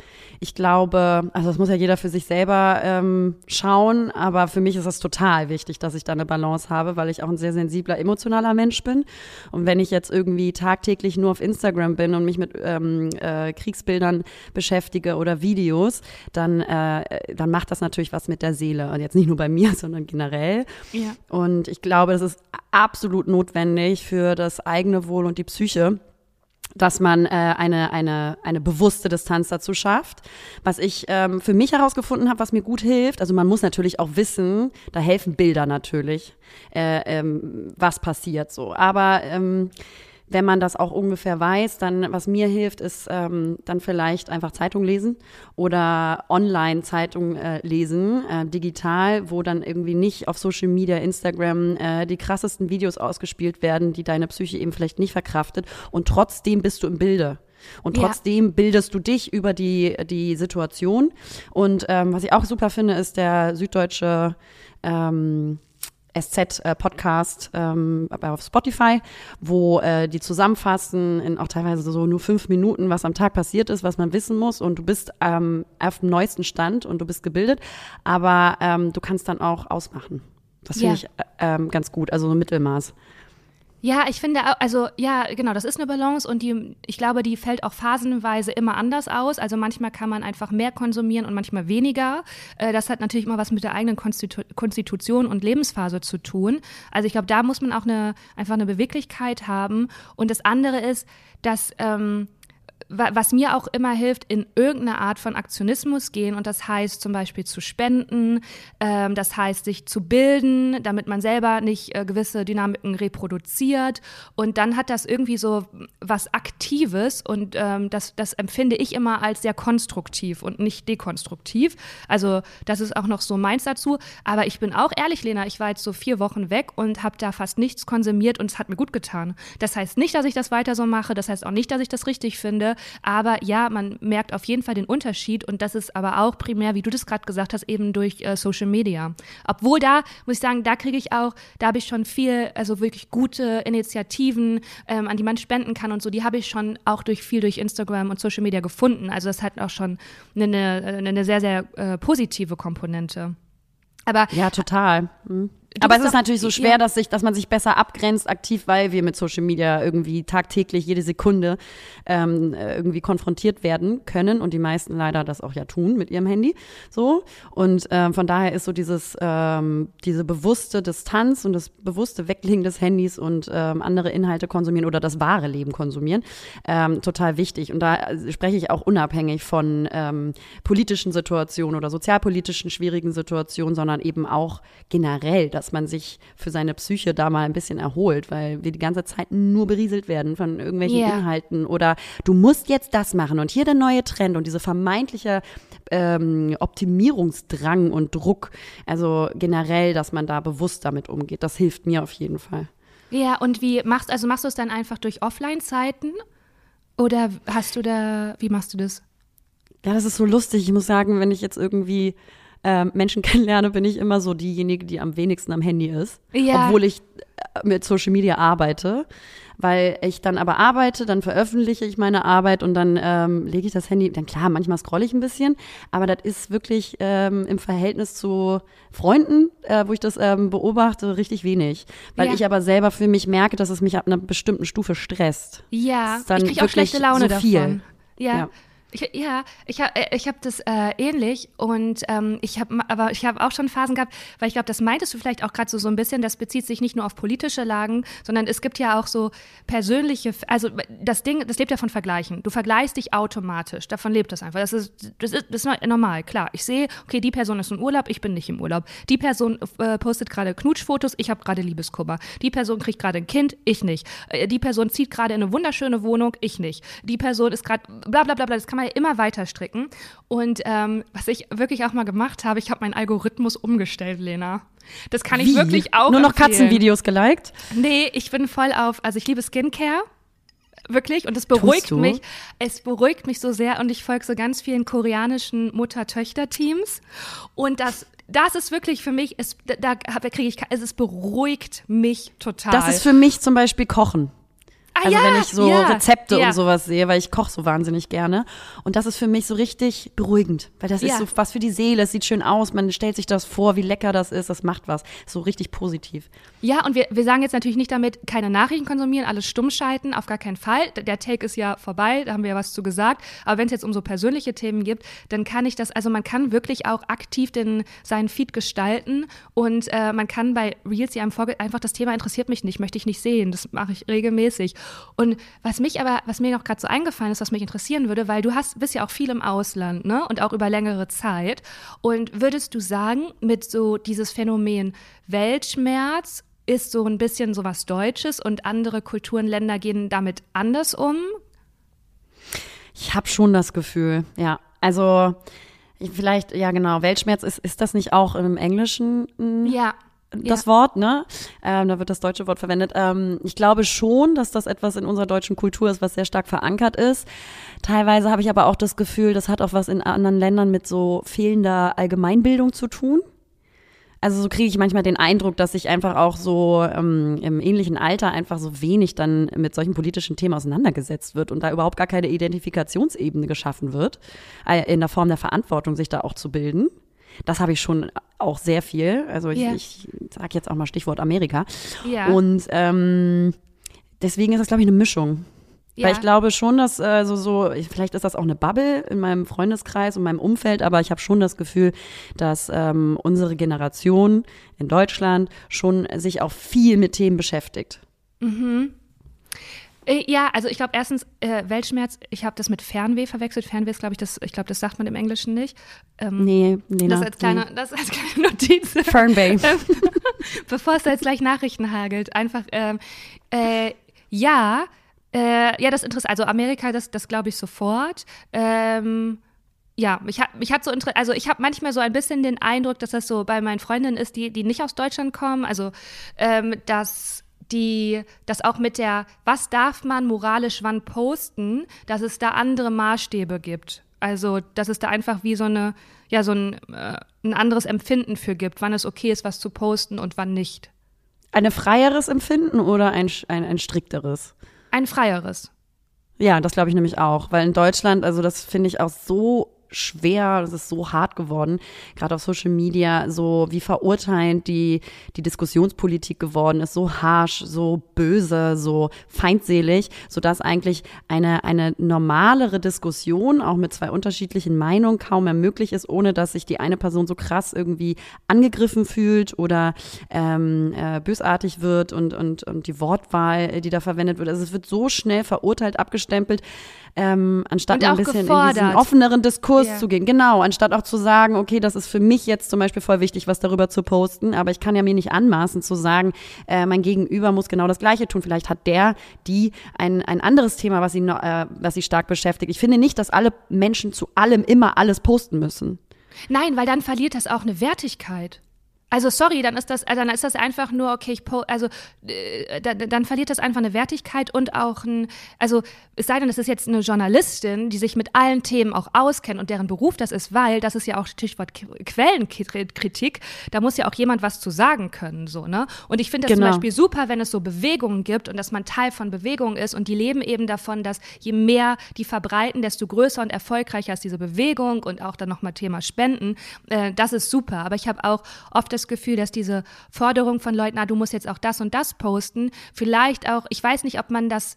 B: Ich glaube, also das muss ja jeder für sich selber ähm, schauen, aber für mich ist es total wichtig, dass ich da eine Balance habe, weil ich auch ein sehr sensibler, emotionaler Mensch bin. Und wenn ich jetzt irgendwie tagtäglich nur auf Instagram bin und mich mit ähm, äh, Kriegsbildern beschäftige oder Videos, dann, äh, dann macht das natürlich was mit der Seele. Und jetzt nicht nur bei mir, [laughs] sondern generell. Ja. Und ich glaube, das ist absolut notwendig für das eigene Wohl und die Psyche dass man äh, eine, eine, eine bewusste Distanz dazu schafft. Was ich ähm, für mich herausgefunden habe, was mir gut hilft, also man muss natürlich auch wissen, da helfen Bilder natürlich, äh, ähm, was passiert so. Aber ähm, wenn man das auch ungefähr weiß, dann, was mir hilft, ist ähm, dann vielleicht einfach Zeitung lesen oder online Zeitung äh, lesen, äh, digital, wo dann irgendwie nicht auf Social Media, Instagram äh, die krassesten Videos ausgespielt werden, die deine Psyche eben vielleicht nicht verkraftet und trotzdem bist du im Bilde. Und trotzdem ja. bildest du dich über die, die Situation. Und ähm, was ich auch super finde, ist der süddeutsche ähm, SZ-Podcast äh, ähm, auf Spotify, wo äh, die zusammenfassen in auch teilweise so nur fünf Minuten, was am Tag passiert ist, was man wissen muss und du bist ähm, auf dem neuesten Stand und du bist gebildet, aber ähm, du kannst dann auch ausmachen. Das finde ja. ich äh, ähm, ganz gut, also so ein Mittelmaß.
A: Ja, ich finde, also ja, genau, das ist eine Balance und die, ich glaube, die fällt auch phasenweise immer anders aus. Also manchmal kann man einfach mehr konsumieren und manchmal weniger. Äh, das hat natürlich immer was mit der eigenen Konstitu Konstitution und Lebensphase zu tun. Also ich glaube, da muss man auch eine, einfach eine Beweglichkeit haben. Und das andere ist, dass ähm, was mir auch immer hilft, in irgendeine Art von Aktionismus gehen. Und das heißt zum Beispiel zu spenden, ähm, das heißt sich zu bilden, damit man selber nicht äh, gewisse Dynamiken reproduziert. Und dann hat das irgendwie so was Aktives und ähm, das, das empfinde ich immer als sehr konstruktiv und nicht dekonstruktiv. Also das ist auch noch so meins dazu. Aber ich bin auch ehrlich, Lena, ich war jetzt so vier Wochen weg und habe da fast nichts konsumiert und es hat mir gut getan. Das heißt nicht, dass ich das weiter so mache, das heißt auch nicht, dass ich das richtig finde. Aber ja, man merkt auf jeden Fall den Unterschied und das ist aber auch primär, wie du das gerade gesagt hast, eben durch äh, Social Media. Obwohl da, muss ich sagen, da kriege ich auch, da habe ich schon viel, also wirklich gute Initiativen, ähm, an die man spenden kann und so, die habe ich schon auch durch viel durch Instagram und Social Media gefunden. Also das hat auch schon eine, eine sehr, sehr äh, positive Komponente.
B: Aber ja, total. Mhm. Aber es ist natürlich so schwer, ja. dass, sich, dass man sich besser abgrenzt aktiv, weil wir mit Social Media irgendwie tagtäglich jede Sekunde ähm, irgendwie konfrontiert werden können und die meisten leider das auch ja tun mit ihrem Handy. So und ähm, von daher ist so dieses ähm, diese bewusste Distanz und das bewusste Weglegen des Handys und ähm, andere Inhalte konsumieren oder das wahre Leben konsumieren ähm, total wichtig. Und da spreche ich auch unabhängig von ähm, politischen Situationen oder sozialpolitischen schwierigen Situationen, sondern eben auch generell das dass man sich für seine Psyche da mal ein bisschen erholt, weil wir die ganze Zeit nur berieselt werden von irgendwelchen yeah. Inhalten oder du musst jetzt das machen und hier der neue Trend und diese vermeintliche ähm, Optimierungsdrang und Druck. Also generell, dass man da bewusst damit umgeht, das hilft mir auf jeden Fall.
A: Ja, und wie machst also machst du es dann einfach durch Offline-Zeiten oder hast du da, wie machst du das?
B: Ja, das ist so lustig. Ich muss sagen, wenn ich jetzt irgendwie äh, Menschen [laughs] kennenlerne, bin ich immer so diejenige, die am wenigsten am Handy ist. Ja. Obwohl ich äh, mit Social Media arbeite. Weil ich dann aber arbeite, dann veröffentliche ich meine Arbeit und dann ähm, lege ich das Handy, dann klar, manchmal scrolle ich ein bisschen, aber das ist wirklich ähm, im Verhältnis zu Freunden, äh, wo ich das ähm, beobachte, richtig wenig. Weil ja. ich aber selber für mich merke, dass es mich ab einer bestimmten Stufe stresst.
A: Ja, ich kriege auch schlechte Laune so davon. Ja. ja. Ich, ja, ich habe äh, ich hab das äh, ähnlich und ähm, ich habe aber ich habe auch schon Phasen gehabt, weil ich glaube, das meintest du vielleicht auch gerade so so ein bisschen. Das bezieht sich nicht nur auf politische Lagen, sondern es gibt ja auch so persönliche. Also das Ding, das lebt ja von Vergleichen. Du vergleichst dich automatisch. Davon lebt das einfach. Das ist das ist, das ist normal. Klar, ich sehe, okay, die Person ist im Urlaub, ich bin nicht im Urlaub. Die Person äh, postet gerade Knutschfotos, ich habe gerade Liebeskummer. Die Person kriegt gerade ein Kind, ich nicht. Äh, die Person zieht gerade in eine wunderschöne Wohnung, ich nicht. Die Person ist gerade bla bla bla bla. Das kann man ja immer weiter stricken. Und ähm, was ich wirklich auch mal gemacht habe, ich habe meinen Algorithmus umgestellt, Lena. Das kann ich wirklich auch.
B: Nur noch empfehlen. Katzenvideos geliked?
A: Nee, ich bin voll auf, also ich liebe Skincare wirklich und es beruhigt mich. Es beruhigt mich so sehr und ich folge so ganz vielen koreanischen Mutter-Töchter-Teams und das das ist wirklich für mich, es, da, da kriege ich, es beruhigt mich total.
B: Das ist für mich zum Beispiel Kochen.
A: Ah
B: Also
A: ja,
B: wenn ich so
A: ja,
B: Rezepte
A: ja.
B: und sowas sehe, weil ich koche so wahnsinnig gerne. Und das ist für mich so richtig beruhigend, weil das ist so was für die Seele. Es sieht schön aus, man stellt sich das vor, wie lecker das ist, das macht was. So richtig positiv.
A: Ja, und wir, wir sagen jetzt natürlich nicht damit, keine Nachrichten konsumieren, alles stumm schalten, auf gar keinen Fall. Der Take ist ja vorbei, da haben wir ja was zu gesagt. Aber wenn es jetzt um so persönliche Themen gibt, dann kann ich das, also man kann wirklich auch aktiv den, seinen Feed gestalten und äh, man kann bei Reels ja im Vorge einfach das Thema interessiert mich nicht, möchte ich nicht sehen. Das mache ich regelmäßig. Und was mich aber, was mir noch gerade so eingefallen ist, was mich interessieren würde, weil du hast, bist ja auch viel im Ausland, ne? Und auch über längere Zeit. Und würdest du sagen, mit so dieses Phänomen Weltschmerz ist so ein bisschen so was Deutsches und andere Kulturen, Länder gehen damit anders um?
B: Ich habe schon das Gefühl, ja. Also ich- vielleicht, ja genau, Weltschmerz ist, ist das nicht auch im Englischen mh,
A: Ja.
B: Das
A: ja.
B: Wort, ne? Ähm, da wird das deutsche Wort verwendet. Ähm, ich glaube schon, dass das etwas in unserer deutschen Kultur ist, was sehr stark verankert ist. Teilweise habe ich aber auch das Gefühl, das hat auch was in anderen Ländern mit so fehlender Allgemeinbildung zu tun. Also so kriege ich manchmal den Eindruck, dass sich einfach auch so ähm, im ähnlichen Alter einfach so wenig dann mit solchen politischen Themen auseinandergesetzt wird und da überhaupt gar keine Identifikationsebene geschaffen wird, äh, in der Form der Verantwortung, sich da auch zu bilden. Das habe ich schon auch sehr viel. Also ich,
A: Ja.
B: ich sage jetzt auch mal Stichwort Amerika.
A: Ja.
B: Und ähm, deswegen ist das, glaube ich, eine Mischung.
A: Ja.
B: Weil ich glaube schon, dass äh, so, so, ich- vielleicht ist das auch eine Bubble in meinem Freundeskreis und meinem Umfeld, aber ich habe schon das Gefühl, dass ähm, unsere Generation in Deutschland schon sich auch viel mit Themen beschäftigt.
A: Äh, Ja, also ich glaube erstens äh, Weltschmerz. Ich habe das mit Fernweh verwechselt. Fernweh ist, glaube ich, das. Ich glaube, das sagt man im Englischen nicht. Ähm,
B: Nee, Lena.
A: das als kleine, das als kleine Notiz.
B: Nee. Fernweh. [laughs]
A: Bevor es da jetzt gleich Nachrichten hagelt, einfach, ähm, äh, ja, äh, ja, das interessant. Also Amerika, das, das glaube ich sofort. Ähm, ja, mich hat, mich hat so, inter- also ich habe manchmal so ein bisschen den Eindruck, dass das so bei meinen Freundinnen ist, die, die nicht aus Deutschland kommen, also, ähm, dass die, dass auch mit der, was darf man moralisch wann posten, dass es da andere Maßstäbe gibt. Also, dass es da einfach wie so eine, ja, so ein, äh, ein anderes Empfinden für gibt, wann es okay ist, was zu posten und wann nicht.
B: Ein freieres Empfinden oder ein, ein, ein strikteres?
A: Ein freieres.
B: Ja, das glaube ich nämlich auch, weil in Deutschland, also das finde ich auch so schwer, das ist so hart geworden, gerade auf Social Media, so wie verurteilend die, die Diskussionspolitik geworden ist, so harsh, so böse, so feindselig, sodass eigentlich eine, eine normalere Diskussion, auch mit zwei unterschiedlichen Meinungen, kaum mehr möglich ist, ohne dass sich die eine Person so krass irgendwie angegriffen fühlt oder ähm, äh, bösartig wird und, und, und die Wortwahl, äh, die da verwendet wird. Also es wird so schnell verurteilt, abgestempelt, ähm, anstatt ein bisschen in
A: gefordert.
B: diesen offeneren Diskurs
A: Ja.
B: zu gehen. Genau, anstatt auch zu sagen, okay, das ist für mich jetzt zum Beispiel voll wichtig, was darüber zu posten, aber ich kann ja mir nicht anmaßen zu sagen, äh, mein Gegenüber muss genau das Gleiche tun. Vielleicht hat der, die ein, ein anderes Thema, was sie, äh, was sie stark beschäftigt. Ich finde nicht, dass alle Menschen zu allem immer alles posten müssen.
A: Nein, weil dann verliert das auch eine Wertigkeit. Also sorry, dann ist das, äh, dann ist das einfach nur okay. Ich po also äh, dann, dann verliert das einfach eine Wertigkeit und auch ein, also es sei denn, es ist jetzt eine Journalistin, die sich mit allen Themen auch auskennt und deren Beruf das ist, weil das ist ja auch Stichwort Quellenkritik. Da muss ja auch jemand was zu sagen können, so ne. Und ich finde das
B: Genau.
A: zum Beispiel super, wenn es so Bewegungen gibt und dass man Teil von Bewegungen ist und die leben eben davon, dass je mehr die verbreiten, desto größer und erfolgreicher ist diese Bewegung und auch dann nochmal Thema Spenden. Äh, das ist super. Aber ich habe auch oft das Gefühl, dass diese Forderung von Leuten, ah, du musst jetzt auch das und das posten, vielleicht auch, ich weiß nicht, ob man das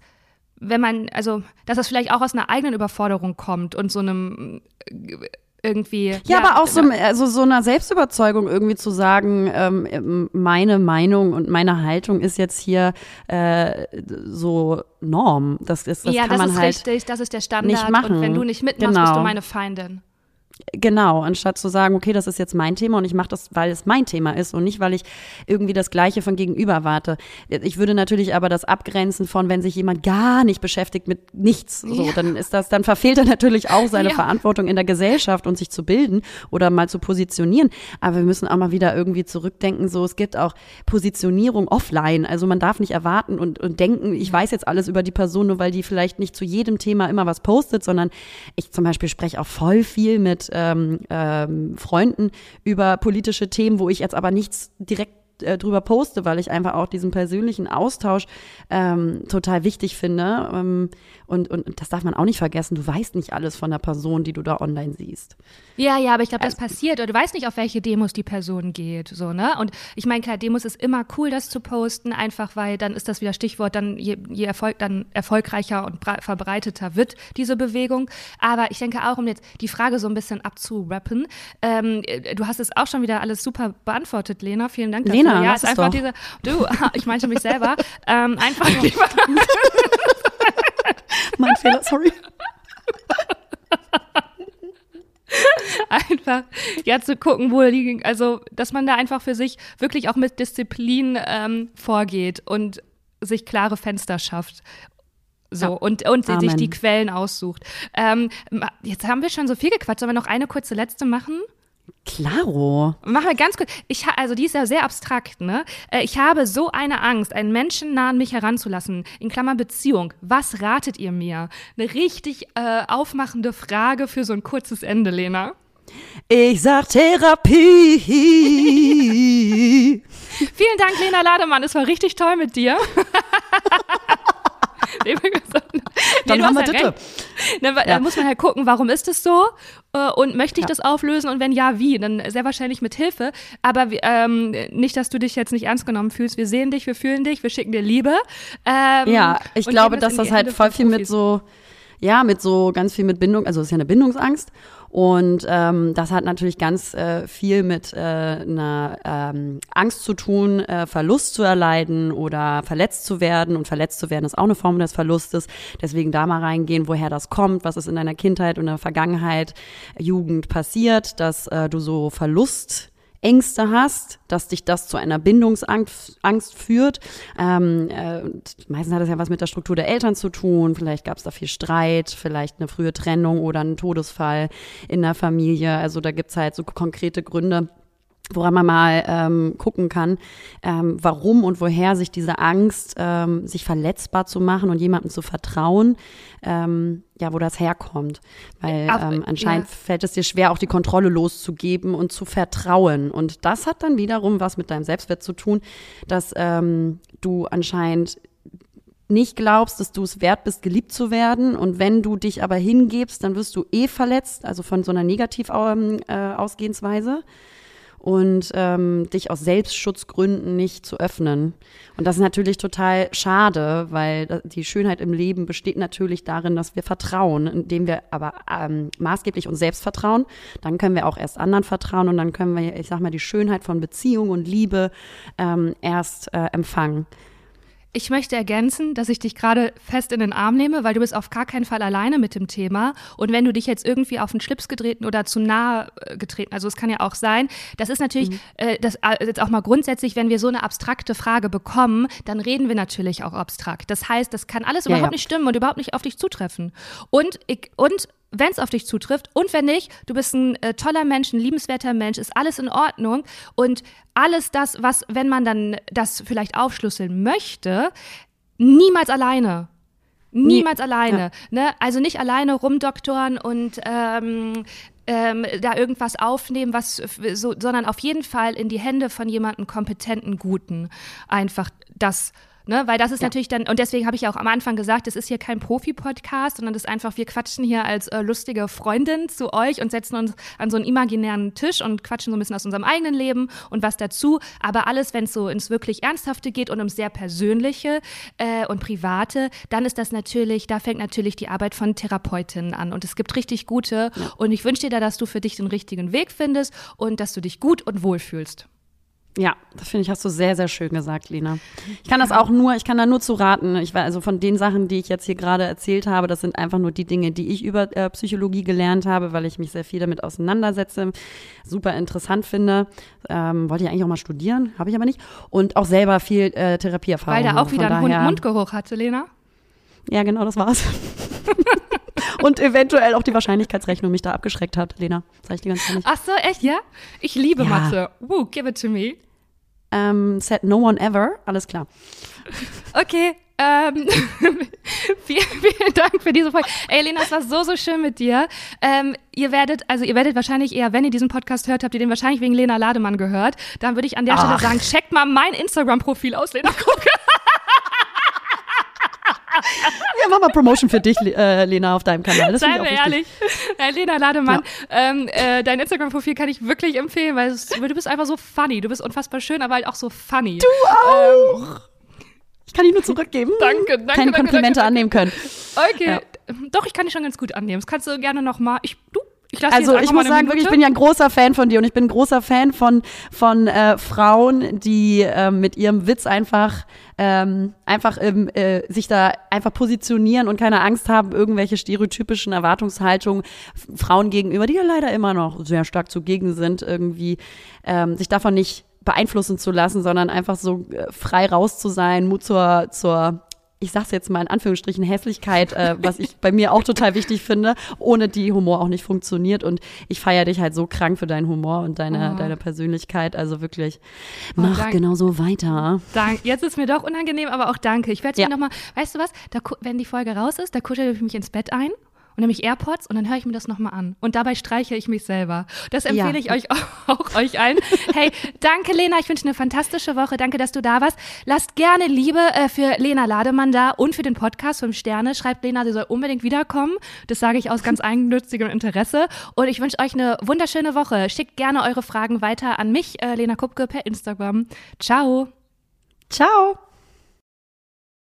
A: wenn man, also, dass das vielleicht auch aus einer eigenen Überforderung kommt und so einem äh, irgendwie.
B: Ja, aber auch so, also so einer Selbstüberzeugung irgendwie zu sagen, ähm, meine Meinung und meine Haltung ist jetzt hier äh, so Norm. Das, ist, das
A: ja,
B: kann
A: das
B: man
A: ist
B: halt
A: richtig, das ist der Standard.
B: nicht machen.
A: Und wenn du nicht mitmachst, bist
B: Genau.
A: du meine Feindin.
B: Genau, anstatt zu sagen, okay, das ist jetzt mein Thema und ich mache das, weil es mein Thema ist und nicht, weil ich irgendwie das Gleiche von gegenüber erwarte. Ich würde natürlich aber das abgrenzen von, wenn sich jemand gar nicht beschäftigt mit nichts, so,
A: Ja.
B: dann ist das, dann verfehlt er natürlich auch seine
A: Ja.
B: Verantwortung in der Gesellschaft und sich zu bilden oder mal zu positionieren. Aber wir müssen auch mal wieder irgendwie zurückdenken, so, es gibt auch Positionierung offline. Also man darf nicht erwarten und, und denken, ich weiß jetzt alles über die Person, nur weil die vielleicht nicht zu jedem Thema immer was postet, sondern ich zum Beispiel spreche auch voll viel mit ähm, ähm, Freunden über politische Themen, wo ich jetzt aber nichts direkt äh, drüber poste, weil ich einfach auch diesen persönlichen Austausch ähm, total wichtig finde. Ähm, und, und, und das darf man auch nicht vergessen. Du weißt nicht alles von der Person, die du da online siehst.
A: Ja, ja, aber ich glaube, das also, passiert. Oder du weißt nicht, auf welche Demos die Person geht. So, ne? Und ich meine, klar, Demos ist immer cool, das zu posten, einfach weil dann ist das wieder Stichwort, dann je, je Erfolg, dann erfolgreicher und verbreiteter wird diese Bewegung. Aber ich denke auch, um jetzt die Frage so ein bisschen abzurappen, ähm, du hast es auch schon wieder alles super beantwortet, Lena. Vielen Dank
B: dafür. Lena,
A: ja,
B: ist einfach
A: doch. diese, du, [laughs] ich meinte mich selber, ähm, einfach [laughs]
B: mein Fehler, sorry. [laughs]
A: einfach ja zu gucken, wo liegen, also dass man da einfach für sich wirklich auch mit Disziplin ähm, vorgeht und sich klare Fenster schafft. So, ja. und, und sich die Quellen aussucht. Ähm, jetzt haben wir schon so viel gequatscht. Sollen wir noch eine kurze letzte machen?
B: Klaro.
A: Machen wir ganz kurz. Ich, also die ist ja sehr abstrakt, ne? Äh, ich habe so eine Angst, einen Menschen nah an mich heranzulassen. In Klammer Beziehung. Was ratet ihr mir? Eine richtig äh, aufmachende Frage für so ein kurzes Ende, Lena.
B: Ich sag Therapie. [laughs]
A: Vielen Dank, Lena Lademann. Es war richtig toll mit dir. [laughs] [laughs]
B: Dann haben wir Ditte.
A: Dann ja. muss man halt gucken, warum ist es so äh, und möchte ich ja. das auflösen und wenn ja, wie? Dann sehr wahrscheinlich mit Hilfe. Aber ähm, nicht, dass du dich jetzt nicht ernst genommen fühlst. Wir sehen dich, wir fühlen dich, wir schicken dir Liebe.
B: Ähm, ja, ich glaube, dass das halt voll viel mit so, ja, mit so ganz viel mit Bindung, also es ist ja eine Bindungsangst und ähm, das hat natürlich ganz äh, viel mit äh, einer ähm, Angst zu tun, äh, Verlust zu erleiden oder verletzt zu werden. Und verletzt zu werden ist auch eine Form des Verlustes. Deswegen da mal reingehen, woher das kommt, was ist in deiner Kindheit und der Vergangenheit, Jugend passiert, dass äh, du so Verlust Ängste hast, dass dich das zu einer Bindungsangst Angst führt. Ähm, äh, meistens hat das ja was mit der Struktur der Eltern zu tun. Vielleicht gab es da viel Streit, vielleicht eine frühe Trennung oder einen Todesfall in der Familie. Also da gibt's halt so konkrete Gründe woran man mal ähm, gucken kann, ähm, warum und woher sich diese Angst, ähm, sich verletzbar zu machen und jemandem zu vertrauen, ähm, ja, wo das herkommt. Weil ähm, anscheinend ja. fällt es dir schwer, auch die Kontrolle loszugeben und zu vertrauen. Und das hat dann wiederum was mit deinem Selbstwert zu tun, dass ähm, du anscheinend nicht glaubst, dass du es wert bist, geliebt zu werden. Und wenn du dich aber hingibst, dann wirst du eh verletzt, also von so einer Negativ-Ausgehensweise. Äh, und ähm, dich aus Selbstschutzgründen nicht zu öffnen. Und das ist natürlich total schade, weil die Schönheit im Leben besteht natürlich darin, dass wir vertrauen, indem wir aber ähm, maßgeblich uns selbst vertrauen. Dann können wir auch erst anderen vertrauen und dann können wir, ich sag mal, die Schönheit von Beziehung und Liebe ähm, erst äh, empfangen.
A: Ich möchte ergänzen, dass ich dich gerade fest in den Arm nehme, weil du bist auf gar keinen Fall alleine mit dem Thema. Und wenn du dich jetzt irgendwie auf den Schlips getreten oder zu nah äh, getreten, also es kann ja auch sein, das ist natürlich, mhm. äh, das äh, jetzt auch mal grundsätzlich, wenn wir so eine abstrakte Frage bekommen, dann reden wir natürlich auch abstrakt. Das heißt, das kann alles ja, überhaupt ja. nicht stimmen und überhaupt nicht auf dich zutreffen. Und ich, und wenn es auf dich zutrifft und wenn nicht, du bist ein äh, toller Mensch, ein liebenswerter Mensch, ist alles in Ordnung und alles das, was, wenn man dann das vielleicht aufschlüsseln möchte, niemals alleine. Niemals nee. alleine. Ja. Ne? Also nicht alleine rumdoktoren und ähm, ähm, da irgendwas aufnehmen, was so, sondern auf jeden Fall in die Hände von jemandem kompetenten, guten. Einfach das Ne? Weil das ist ja. natürlich dann, und deswegen habe ich ja auch am Anfang gesagt, es ist hier kein Profi-Podcast, sondern das ist einfach, wir quatschen hier als äh, lustige Freundin zu euch und setzen uns an so einen imaginären Tisch und quatschen so ein bisschen aus unserem eigenen Leben und was dazu. Aber alles, wenn es so ins wirklich Ernsthafte geht und ums sehr Persönliche äh, und Private, dann ist das natürlich, da fängt natürlich die Arbeit von Therapeutinnen an. Und es gibt richtig gute. Ja. Und ich wünsche dir da, dass du für dich den richtigen Weg findest und dass du dich gut und wohl fühlst.
B: Ja, das finde ich, hast du sehr, sehr schön gesagt, Lena. Ich kann das auch nur, ich kann da nur zu raten. Ich war also von den Sachen, die ich jetzt hier gerade erzählt habe, das sind einfach nur die Dinge, die ich über äh, Psychologie gelernt habe, weil ich mich sehr viel damit auseinandersetze, super interessant finde. Ähm, wollte ich eigentlich auch mal studieren, habe ich aber nicht. Und auch selber viel äh, Therapieerfahrung.
A: Weil der auch wieder einen Hund Mundgeruch hatte, Lena.
B: Ja, genau, das war's. [laughs] und eventuell auch die Wahrscheinlichkeitsrechnung mich da abgeschreckt hat, Lena. Sag ich dir ganz ehrlich.
A: Ach so, echt, ja? Ich liebe ja. Mathe. Woo, give it to me.
B: Um, ähm, said no one ever. Alles klar.
A: Okay. Ähm, [laughs] vielen, vielen Dank für diese Folge. Ey, Lena, es war so, so schön mit dir. Ähm, ihr werdet, also ihr werdet wahrscheinlich eher, wenn ihr diesen Podcast hört, habt ihr den wahrscheinlich wegen Lena Lademann gehört. Dann würde ich an der Ach. Stelle sagen, checkt mal mein Instagram-Profil aus, Lena Kucke. [laughs]
B: Ja, mach mal Promotion für dich, äh, Lena, auf deinem Kanal. Das
A: Seien wir ehrlich. [laughs] Äh, Lena Lademann, ja. ähm, äh, dein Instagram-Profil kann ich wirklich empfehlen, weil es, du bist einfach so funny. Du bist unfassbar schön, aber halt auch so funny.
B: Du auch! Ähm, ich kann dich nur zurückgeben.
A: Danke, danke.
B: Keine
A: danke,
B: Komplimente
A: danke,
B: annehmen können.
A: Okay. Ja. Doch, ich kann dich schon ganz gut annehmen. Das kannst du gerne nochmal. Ich, du,
B: ich also ich muss sagen, wirklich, ich bin ja ein großer Fan von dir und ich bin ein großer Fan von von äh, Frauen, die äh, mit ihrem Witz einfach ähm, einfach ähm, äh, sich da einfach positionieren und keine Angst haben, irgendwelche stereotypischen Erwartungshaltungen Frauen gegenüber, die ja leider immer noch sehr stark zugegen sind, irgendwie ähm, sich davon nicht beeinflussen zu lassen, sondern einfach so äh, frei raus zu sein, Mut zur zur ich sag's jetzt mal in Anführungsstrichen, Hässlichkeit, äh, was ich bei mir auch total wichtig finde, ohne die Humor auch nicht funktioniert. Und ich feiere dich halt so krank für deinen Humor und deine, oh. deine Persönlichkeit. Also wirklich, oh, mach danke. genau so weiter.
A: Danke. Jetzt ist mir doch unangenehm, aber auch danke. Ich werde ja. nochmal, weißt du was, da, wenn die Folge raus ist, da kuschel ich mich ins Bett ein und nehme ich AirPods und dann höre ich mir das nochmal an. Und dabei streiche ich mich selber. Das empfehle ja. ich euch auch, [laughs] auch euch allen. Hey, danke Lena, ich wünsche eine fantastische Woche. Danke, dass du da warst. Lasst gerne Liebe äh, für Lena Lademann da und für den Podcast fünf Sterne. Schreibt Lena, sie soll unbedingt wiederkommen. Das sage ich aus ganz eigennützigem Interesse. Und ich wünsche euch eine wunderschöne Woche. Schickt gerne eure Fragen weiter an mich, äh, Lena Kupke, per Instagram. Ciao.
B: Ciao.